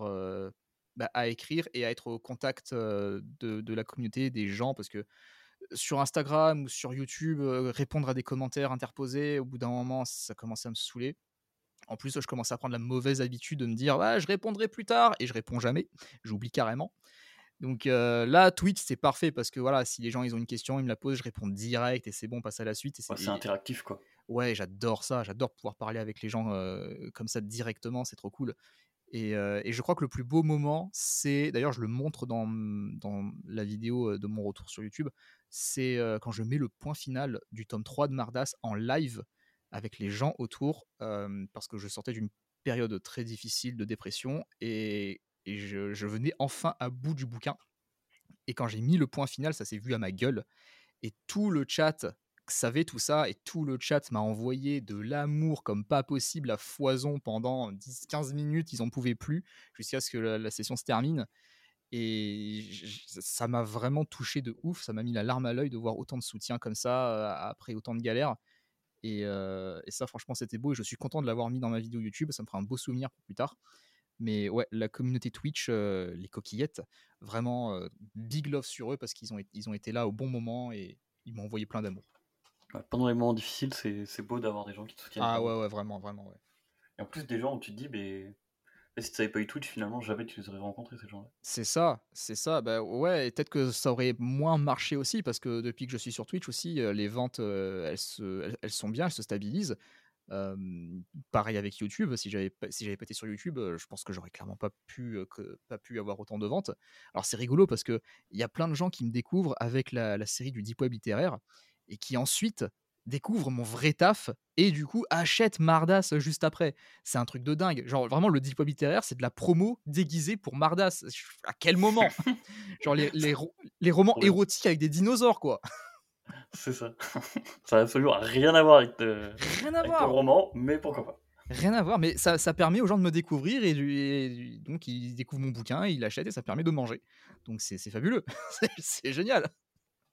bah, à écrire et à être au contact de, la communauté, des gens, parce que sur Instagram ou sur YouTube, répondre à des commentaires interposés, au bout d'un moment, ça commençait à me saouler. En plus, je commençais à prendre la mauvaise habitude de me dire je répondrai plus tard et je réponds jamais. J'oublie carrément. Donc euh, là, Twitch, c'est parfait parce que voilà, si les gens ils ont une question, ils me la posent, je réponds direct et c'est bon, on passe à la suite. Ouais, c'est interactif, quoi. Ouais, j'adore ça. J'adore pouvoir parler avec les gens euh, comme ça directement. C'est trop cool. Et, euh, et je crois que le plus beau moment, c'est d'ailleurs, je le montre dans, dans la vidéo de mon retour sur YouTube, c'est quand je mets le point final du tome 3 de Mardas en live avec les gens autour, parce que je sortais d'une période très difficile de dépression et, et je, venais enfin à bout du bouquin. Et quand j'ai mis le point final, ça s'est vu à ma gueule. Et tout le chat savait tout ça et tout le chat m'a envoyé de l'amour comme pas possible à foison pendant 10-15 minutes, ils en pouvaient plus jusqu'à ce que la, session se termine. Et ça m'a vraiment touché de ouf, ça m'a mis la larme à l'œil de voir autant de soutien comme ça euh, après autant de galères. Et, euh, et ça, franchement, c'était beau et je suis content de l'avoir mis dans ma vidéo YouTube, ça me fera un beau souvenir pour plus tard. Mais ouais, la communauté Twitch, euh, les coquillettes, vraiment euh, big love sur eux parce qu'ils ont, ils ont été là au bon moment et ils m'ont envoyé plein d'amour. Ouais, pendant les moments difficiles, c'est c'est beau d'avoir des gens qui te soutiennent. Ah ouais, ouais, vraiment, vraiment, ouais. Et en plus, des gens où tu te dis, mais si tu n'avais pas eu Twitch, finalement, jamais tu les aurais rencontrés, ces gens-là. C'est ça, c'est ça. Bah ouais, peut-être que ça aurait moins marché aussi parce que depuis que je suis sur Twitch aussi, euh, les ventes, elles, se, elles sont bien, elles se stabilisent. Euh, pareil avec YouTube, si j'avais pas- si j'avais pas été sur YouTube, je pense que j'aurais clairement pas pu, que, pas pu avoir autant de ventes. Alors c'est rigolo parce que il y a plein de gens qui me découvrent avec la, la série du Deep Web littéraire et qui ensuite découvrent mon vrai taf et du coup achètent Mardas juste après. C'est un truc de dingue. Genre vraiment le Deep Web littéraire, c'est de la promo déguisée pour Mardas. À quel moment? Genre les, les, les romans érotiques avec des dinosaures quoi. C'est ça. ça n'a absolument rien à voir avec, te- Rien à avec ton voir. roman, mais pourquoi pas. Rien à voir, mais ça, ça permet aux gens de me découvrir et, du- et donc ils découvrent mon bouquin, ils l'achètent et ça permet de manger. Donc c'est fabuleux, C'est- c'est génial.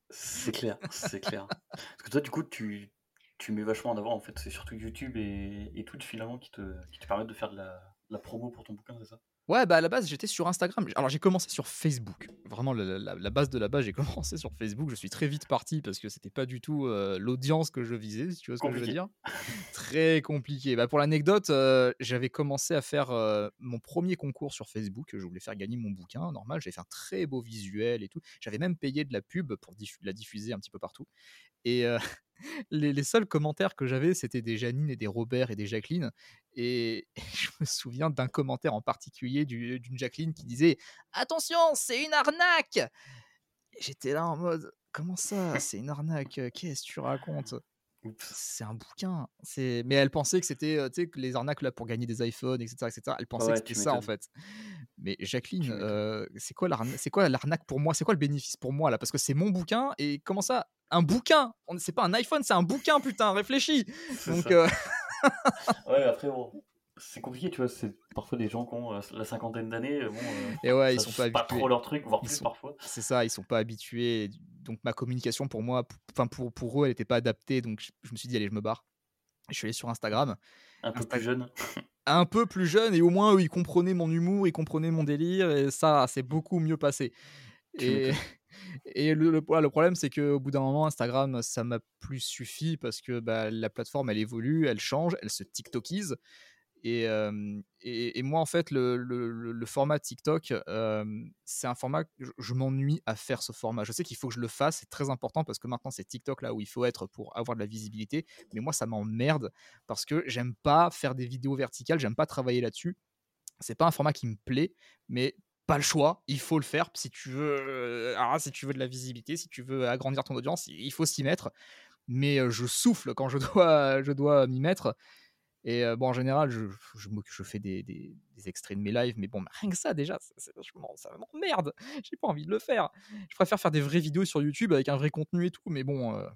C'est clair, c'est clair. Parce que toi, du coup, tu, tu mets vachement en avant, en fait, c'est surtout YouTube et, et Twitch finalement qui te, qui te permettent de faire de la, de la promo pour ton bouquin, c'est ça? Ouais, bah à la base j'étais sur Instagram. Alors j'ai commencé sur Facebook. Vraiment la, la- la base de la base, j'ai commencé sur Facebook. Je suis très vite parti parce que c'était pas du tout euh, l'audience que je visais, si tu vois ce que je veux Compliqué. dire. Très compliqué. Bah, pour l'anecdote, euh, j'avais commencé à faire euh, mon premier concours sur Facebook. Je voulais faire gagner mon bouquin, normal. J'avais fait un très beau visuel et tout. J'avais même payé de la pub pour diffu- la diffuser un petit peu partout. Et les, seuls commentaires que j'avais, c'était des Janine et des Robert et des Jacqueline. Et je me souviens d'un commentaire en particulier du- d'une Jacqueline qui disait Attention, c'est une arnaque J'étais là en mode Comment ça C'est une arnaque? Qu'est-ce que tu racontes? C'est un bouquin. C'est... Mais elle pensait que c'était que les arnaques là pour gagner des iPhones, etc. etc. Elle pensait Ouais, que c'était ça en fait. Mais Jacqueline, euh, c'est quoi l'arnaque c'est quoi l'arnaque pour moi? C'est quoi le bénéfice pour moi là? Parce que c'est mon bouquin et comment ça? Un bouquin? On- C'est pas un iPhone, c'est un bouquin, putain, réfléchis Donc, euh, Ouais, après, bon, c'est compliqué, tu vois, c'est parfois des gens qui ont euh, la cinquantaine d'années, euh, bon, euh, et ouais, ils sont pas pas habitués. trop leur truc, voire Ils plus sont- parfois. C'est ça, ils sont pas habitués. Donc ma communication pour moi, enfin pour, pour eux, elle était pas adaptée. Donc je, je me suis dit, allez, je me barre. Je suis allé sur Instagram, Un peu Insta- plus jeune. un peu plus jeune, et au moins eux, ils comprenaient mon humour, ils comprenaient mon délire, et ça, c'est beaucoup mieux passé. Et, et le, le problème, c'est qu'au bout d'un moment, Instagram, ça m'a plus suffi parce que bah, la plateforme, elle évolue, elle change, elle se TikTokise. Et, moi, en fait, le, format TikTok, c'est un format que je, je m'ennuie à faire ce format. Je sais qu'il faut que je le fasse, c'est très important parce que maintenant, c'est TikTok là où il faut être pour avoir de la visibilité. Mais moi, ça m'emmerde parce que j'aime pas faire des vidéos verticales, j'aime pas travailler là-dessus. C'est pas un format qui me plaît, mais pas le choix, il faut le faire si tu veux, là, si tu veux de la visibilité, si tu veux agrandir ton audience, il faut s'y mettre. Mais je souffle quand je dois, je dois m'y mettre. Et bon, en général, je, fais des, extraits de mes lives, mais bon, rien que ça déjà, ça, ça m'emmerde. J'ai pas envie de le faire. Je préfère faire des vraies vidéos sur YouTube avec un vrai contenu et tout, mais bon. euh,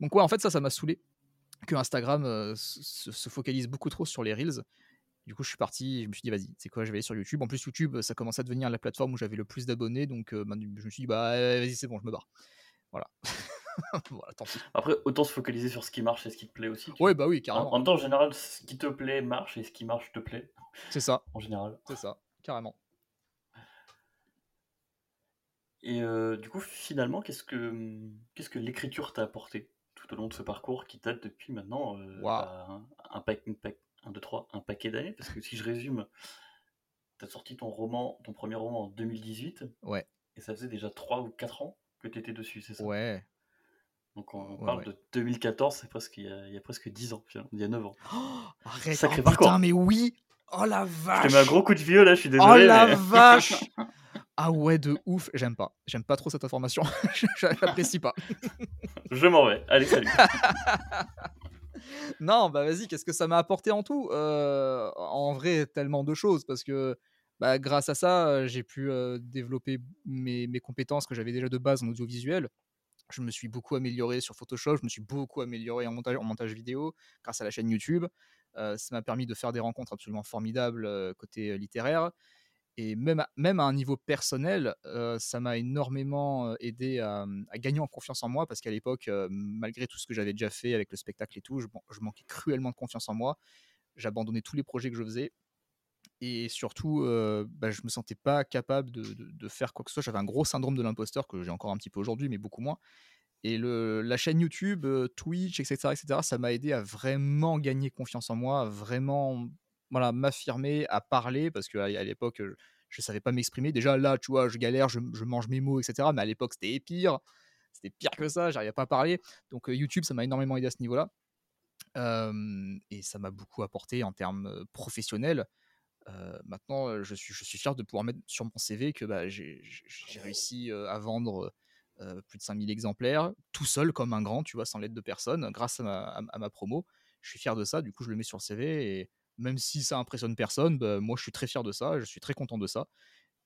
Donc, ouais, en fait, ça, ça m'a saoulé que Instagram se, se focalise beaucoup trop sur les Reels. Du coup, je suis parti, je me suis dit, vas-y, c'est quoi, je vais aller sur YouTube. En plus, YouTube, ça commençait à devenir la plateforme où j'avais le plus d'abonnés, donc ben, je me suis dit, bah, vas-y, c'est bon, je me barre. Voilà. voilà, tant pis. Après, autant se focaliser sur ce qui marche et ce qui te plaît aussi. vois. bah oui, En, carrément. en même temps, en général, ce qui te plaît marche et ce qui marche te plaît, C'est ça, en général. c'est ça, carrément. Et euh, du coup, finalement, qu'est-ce que, qu'est-ce que l'écriture t'a apporté tout au long de ce parcours qui date depuis maintenant euh, bah, un, un, pack, une pack- un, deux, trois, un paquet d'années? Parce que si je résume, t'as sorti ton roman, ton premier roman en 2018, Ouais, et ça faisait déjà 3 ou 4 ans que tu étais dessus, c'est ça? Ouais. Donc on Ouais, parle ouais. de 2014, c'est presque il y, a, il y a presque 10 ans, il y a 9 ans. Oh, arrête, Sacré oh, parcours. putain, mais oui Oh la Je vache te mets un gros coup de vieux là, je suis Oh désolé. la mais- vache Ah ouais, de ouf, j'aime pas. J'aime pas trop cette information. J'apprécie pas. Je m'en vais. Allez, salut. Non, bah vas-y, qu'est-ce que ça m'a apporté en tout? Euh, En vrai, tellement de choses, parce que bah, grâce à ça, euh, j'ai pu euh, développer mes, mes compétences que j'avais déjà de base en audiovisuel. Je me suis beaucoup amélioré sur Photoshop, je me suis beaucoup amélioré en montage, vidéo grâce à la chaîne YouTube. Euh, ça m'a permis de faire des rencontres absolument formidables euh, côté euh, littéraire. Et même à, même à un niveau personnel, ça m'a énormément aidé à, à gagner en confiance en moi parce qu'à l'époque, malgré tout ce que j'avais déjà fait avec le spectacle et tout, je manquais cruellement de confiance en moi. J'abandonnais tous les projets que je faisais. Et surtout, euh, bah, je me sentais pas capable de, de- faire quoi que ce soit. J'avais un gros syndrome de l'imposteur que j'ai encore un petit peu aujourd'hui, mais beaucoup moins. Et le, la chaîne YouTube, Twitch, etc., etc., ça m'a aidé à vraiment gagner confiance en moi, à vraiment voilà, m'affirmer, à parler, parce qu'à l'époque, je ne savais pas m'exprimer. Déjà là, tu vois, je galère, je, mange mes mots, etc. Mais à l'époque, c'était pire. C'était pire que ça, j'arrivais pas à parler. Donc YouTube, ça m'a énormément aidé à ce niveau-là. Et ça m'a beaucoup apporté en termes professionnels. Euh, maintenant, euh, je suis, je suis fier de pouvoir mettre sur mon CV que bah, j'ai réussi euh, à vendre euh, plus de 5000 exemplaires, tout seul comme un grand, tu vois, sans l'aide de personne, grâce à ma, à- à ma promo. Je suis fier de ça, du coup, je le mets sur le CV. Et même si ça impressionne personne, bah, moi, je suis très fier de ça, je suis très content de ça.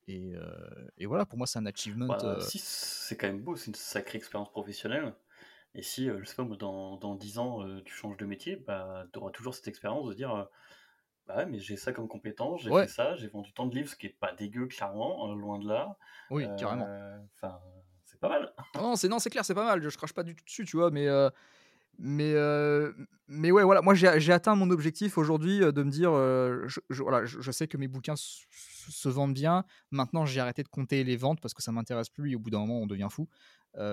Et, euh, et voilà, pour moi, c'est un achievement. Bah, si, c'est quand même beau, c'est une sacrée expérience professionnelle. Et si, je sais pas dans, dans 10 ans, tu changes de métier, bah, tu auras toujours cette expérience de dire bah ouais, mais j'ai ça comme compétence, j'ai fait ça, j'ai vendu tant de livres, ce qui est pas dégueu, clairement, loin de là. Oui, carrément. Enfin, c'est pas mal. Non, c'est non, c'est clair, c'est pas mal. Je, je crache pas du tout dessus, tu vois, mais mais, mais ouais, voilà, moi j'ai atteint mon objectif aujourd'hui de me dire, je, voilà, je, sais que mes bouquins se vendent bien. Maintenant, j'ai arrêté de compter les ventes parce que ça m'intéresse plus et au bout d'un moment, on devient fou.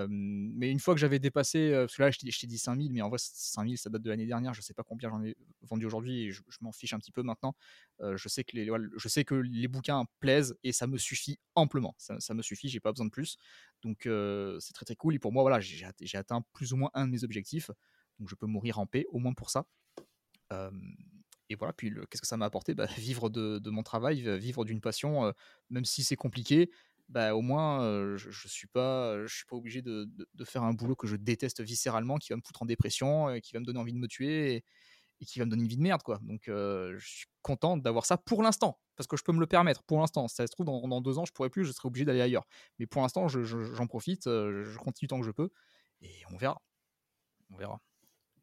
mais une fois que j'avais dépassé, parce que là, je t'ai dit 5000, mais en vrai, 5000, ça date de l'année dernière. Je sais pas combien j'en ai vendu aujourd'hui je, m'en fiche un petit peu maintenant. je, sais que les, je sais que les bouquins plaisent et ça me suffit amplement. Ça, ça me suffit, j'ai pas besoin de plus. Donc, c'est très très cool. Et pour moi, voilà, j'ai atteint plus ou moins un de mes objectifs. Donc, je peux mourir en paix, au moins pour ça et voilà, puis qu'est-ce que ça m'a apporté? Bah, Vivre de, mon travail, vivre d'une passion, même si c'est compliqué, bah, au moins je ne suis, pas, je suis pas obligé de, faire un boulot que je déteste viscéralement, qui va me foutre en dépression, qui va me donner envie de me tuer et, qui va me donner une vie de merde. quoi. Donc je suis content d'avoir ça pour l'instant, parce que je peux me le permettre pour l'instant. Si ça se trouve, dans, deux ans, je pourrais plus, je serai obligé d'aller ailleurs. Mais pour l'instant, j'en profite, je continue tant que je peux, et on verra. On verra.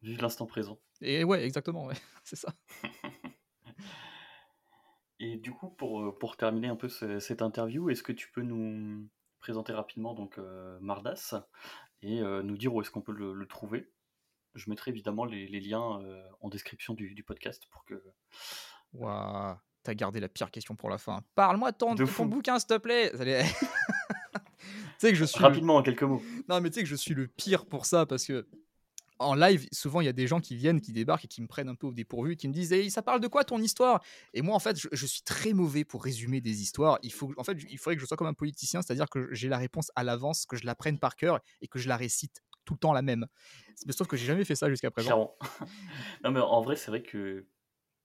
Vive l'instant présent. Et ouais, exactement, ouais. c'est ça. Et du coup, pour, euh, pour terminer un peu cette interview, est-ce que tu peux nous présenter rapidement donc euh, Mardas et euh, nous dire où est-ce qu'on peut le, trouver? Je mettrai évidemment les, liens en description du, podcast pour que. Waouh, t'as gardé la pire question pour la fin. Parle-moi de ton, de ton bouquin, s'il te plaît. tu sais que je suis rapidement en quelques mots. Non, mais tu sais que je suis le pire pour ça parce que en live, souvent il y a des gens qui viennent, qui débarquent et qui me prennent un peu au dépourvu, qui me disent hey, ça parle de quoi ton histoire? Et moi en fait, je, suis très mauvais pour résumer des histoires. Il faut, en fait, il faudrait que je sois comme un politicien, c'est-à-dire que j'ai la réponse à l'avance, que je la prenne par cœur et que je la récite tout le temps la même. Sauf que j'ai jamais fait ça jusqu'à présent. non mais en vrai, c'est vrai que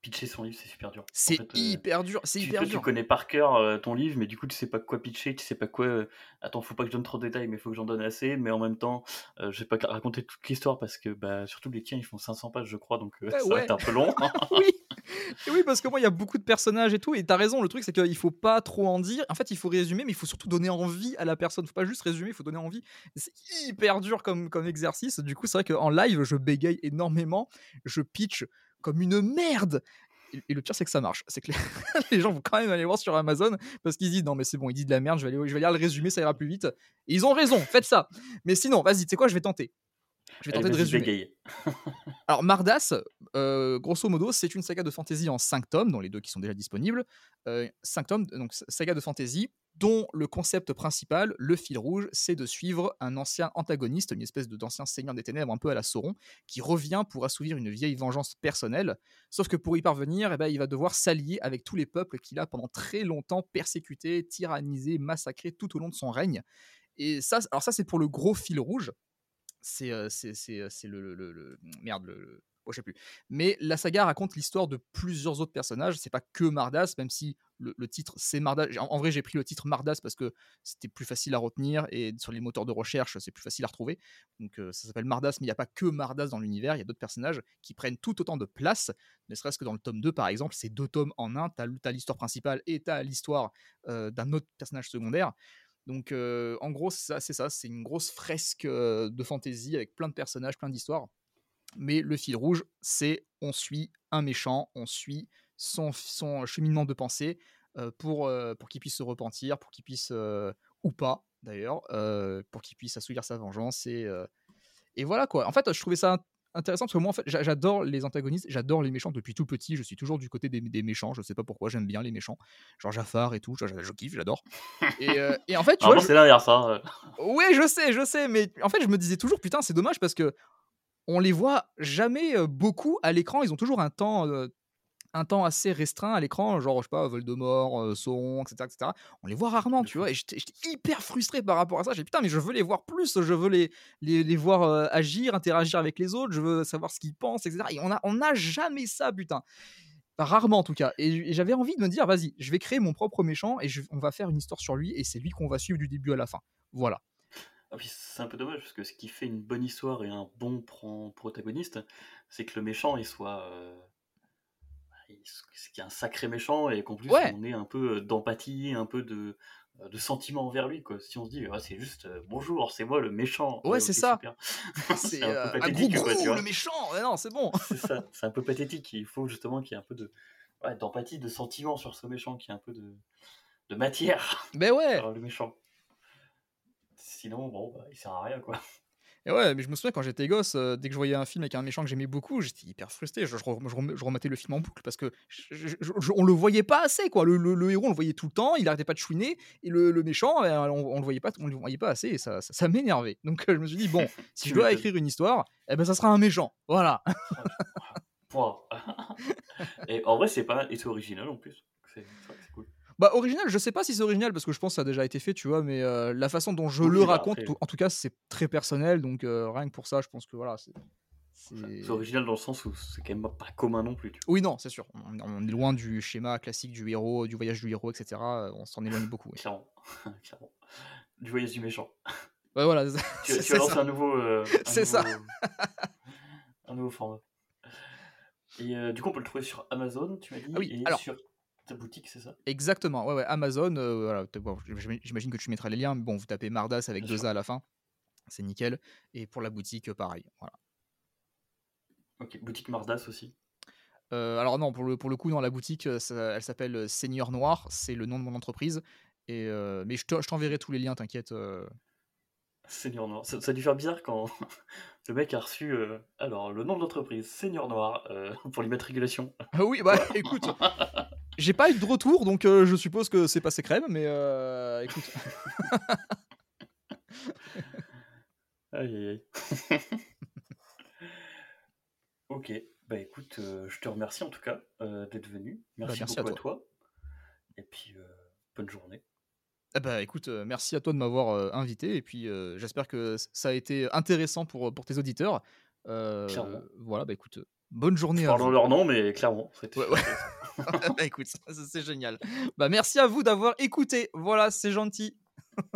pitcher son livre, c'est super dur. C'est euh, hyper dur. C'est hyper dur. Tu connais par cœur euh, ton livre, mais du coup, tu sais pas quoi pitcher, tu sais pas quoi. Euh, attends, faut pas que je donne trop de détails, mais faut que j'en donne assez. Mais en même temps, je vais pas raconter toute l'histoire parce que, bah, surtout les tiens, ils font 500 pages, je crois, donc ça va être un peu long. oui. oui, parce que moi, il y a beaucoup de personnages et tout. Et t'as raison, le truc, c'est qu'il faut pas trop en dire. En fait, il faut résumer, mais il faut surtout donner envie à la personne. Faut pas juste résumer, il faut donner envie. C'est hyper dur comme, comme exercice. Du coup, c'est vrai qu'en live, je bégaye énormément. Je pitch comme une merde. Et le pire, c'est que ça marche. C'est que les, gens vont quand même aller voir sur Amazon parce qu'ils disent non, mais c'est bon, il dit de la merde, je vais, aller, je vais lire le résumé, ça ira plus vite. Et ils ont raison, faites ça. Mais sinon, vas-y, tu sais quoi, je vais tenter. Je vais tenter de résumer. Alors, Mardas, euh, grosso modo, c'est une saga de fantasy en 5 tomes, dont les deux qui sont déjà disponibles. 5 euh, tomes, donc saga de fantasy dont le concept principal, le fil rouge, c'est de suivre un ancien antagoniste, une espèce d'ancien seigneur des ténèbres un peu à la Sauron, qui revient pour assouvir une vieille vengeance personnelle, sauf que pour y parvenir, eh ben, il va devoir s'allier avec tous les peuples qu'il a pendant très longtemps persécutés, tyrannisés, massacrés tout au long de son règne. Et ça, alors ça c'est pour le gros fil rouge, c'est le, le, le, merde le, je sais plus. Mais la saga raconte l'histoire de plusieurs autres personnages. C'est pas que Mardas, même si le, titre c'est Mardas. En, vrai, j'ai pris le titre Mardas parce que c'était plus facile à retenir et sur les moteurs de recherche, c'est plus facile à retrouver. Donc ça s'appelle Mardas, mais il n'y a pas que Mardas dans l'univers. Il y a d'autres personnages qui prennent tout autant de place, ne serait-ce que dans le tome 2 par exemple. C'est deux tomes en un. Tu as, l'histoire principale et tu as l'histoire d'un autre personnage secondaire. Donc en gros, c'est ça, c'est une grosse fresque de fantasy avec plein de personnages, plein d'histoires mais le fil rouge, c'est on suit un méchant, on suit son, cheminement de pensée pour, pour qu'il puisse se repentir, pour qu'il puisse, ou pas d'ailleurs, pour qu'il puisse assouvir sa vengeance. Et, et voilà quoi. En fait, je trouvais ça intéressant parce que moi, en fait, j'adore les antagonistes, j'adore les méchants depuis tout petit. Je suis toujours du côté des, des méchants. Je sais pas pourquoi, j'aime bien les méchants, genre Jafar et tout. Je, je, kiffe, j'adore. Et, et, en fait, tu vois, c'est derrière ça. Oui, je sais, je sais, mais en fait, je me disais toujours, putain, c'est dommage parce que on les voit jamais beaucoup à l'écran. Ils ont toujours un temps, un temps assez restreint à l'écran, genre, je sais pas, Voldemort, Sauron, etc., etc. On les voit rarement, tu vois. Et j'étais hyper frustré par rapport à ça. J'ai putain, mais je veux les voir plus, je veux les, les, voir agir, interagir avec les autres, je veux savoir ce qu'ils pensent, etc. Et on n'a on a jamais ça, putain. rarement en tout cas. Et, j'avais envie de me dire, vas-y, je vais créer mon propre méchant et on va faire une histoire sur lui et c'est lui qu'on va suivre du début à la fin. Voilà. Ah c'est un peu dommage parce que ce qui fait une bonne histoire et un bon protagoniste, c'est que le méchant il soit. Euh, qu'il y a un sacré méchant et qu'en plus on ait un peu euh, d'empathie, un peu de, euh, de sentiment envers lui, quoi. Si on se dit, ah, c'est juste euh, bonjour, c'est moi le méchant. Ouais, c'est ça. C'est un peu euh, un gros pathétique, quoi, tu gros, vois. le méchant. Non, c'est bon. C'est ça, c'est un peu pathétique. Il faut justement qu'il y ait un peu de ouais, d'empathie, de sentiment sur ce méchant, qu'il y ait un peu de, de matière Mais ouais. sur le méchant. Sinon, bon, bah, il sert à rien, quoi. Et ouais, mais je me souviens quand j'étais gosse, euh, dès que je voyais un film avec un méchant que j'aimais beaucoup, j'étais hyper frustré. Je, je, re- je rem- je remettais le film en boucle parce que je- on le voyait pas assez, quoi. Le, le- le héros, on le voyait tout le temps, il arrêtait pas de chouiner, et le, le méchant, euh, on, on le voyait pas, on le voyait pas assez, et ça, ça, ça m'énervait. Donc euh, je me suis dit bon, si je dois écrire une histoire, eh ben ça sera un méchant. Voilà. Et en vrai, c'est pas et c'est original en plus. Bah original, je sais pas si c'est original parce que je pense que ça a déjà été fait, tu vois, mais euh, la façon dont je Oui, le bah, raconte, après- en tout cas, c'est très personnel, donc euh, rien que pour ça, je pense que voilà, c'est. original dans le sens où c'est quand même pas commun non plus. Tu Oui, non, c'est sûr. On, on est loin du schéma classique du héros, du voyage du héros, etc. On s'en éloigne beaucoup. oui. Clairement. Clairement. Du voyage du méchant. Ouais, voilà, Tu, tu as lancé ça. un nouveau. euh, C'est ça. un nouveau format. Et euh, du coup, on peut le trouver sur Amazon, tu m'as dit, Ah oui, et alors- sur ta boutique, c'est ça? Exactement, ouais, ouais. Amazon, euh, voilà, bon, j'imagine que tu mettras les liens, mais bon, vous tapez Mardas avec Bien deux sûr. A à la fin, c'est nickel. Et pour la boutique, euh, pareil. Voilà. Ok, boutique Mardas aussi? Euh, alors non, pour le, pour le coup, dans la boutique, ça- elle s'appelle Seigneur Noir, c'est le nom de mon entreprise. Et, euh, mais je te- je t'enverrai tous les liens, t'inquiète. Seigneur Noir. Ça, ça a dû faire bizarre quand le mec a reçu euh, alors le nom de l'entreprise, Seigneur Noir, pour l'immatriculation. Ah oui, bah écoute, j'ai pas eu de retour, donc euh, je suppose que c'est passé crème, mais euh, écoute. Aïe aïe aïe. ok, bah écoute, euh, je te remercie en tout cas d'être venu. Merci, Bah, merci à beaucoup à toi. toi. Et puis, bonne journée. Ah bah écoute, merci à toi de m'avoir invité et puis j'espère que ça a été intéressant pour, pour tes auditeurs. Clairement. voilà, bah écoute, bonne journée vous. leur nom, mais clairement, c'était Ouais, ouais. bah écoute, c'est génial. Bah merci à vous d'avoir écouté. Voilà, c'est gentil.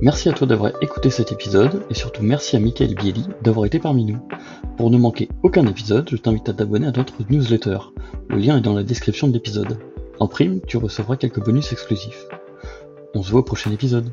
Merci à toi d'avoir écouté cet épisode et surtout merci à Michael Bieli d'avoir été parmi nous. Pour ne manquer aucun épisode, je t'invite à t'abonner à notre newsletter. Le lien est dans la description de l'épisode. En prime, tu recevras quelques bonus exclusifs. On se voit au prochain épisode.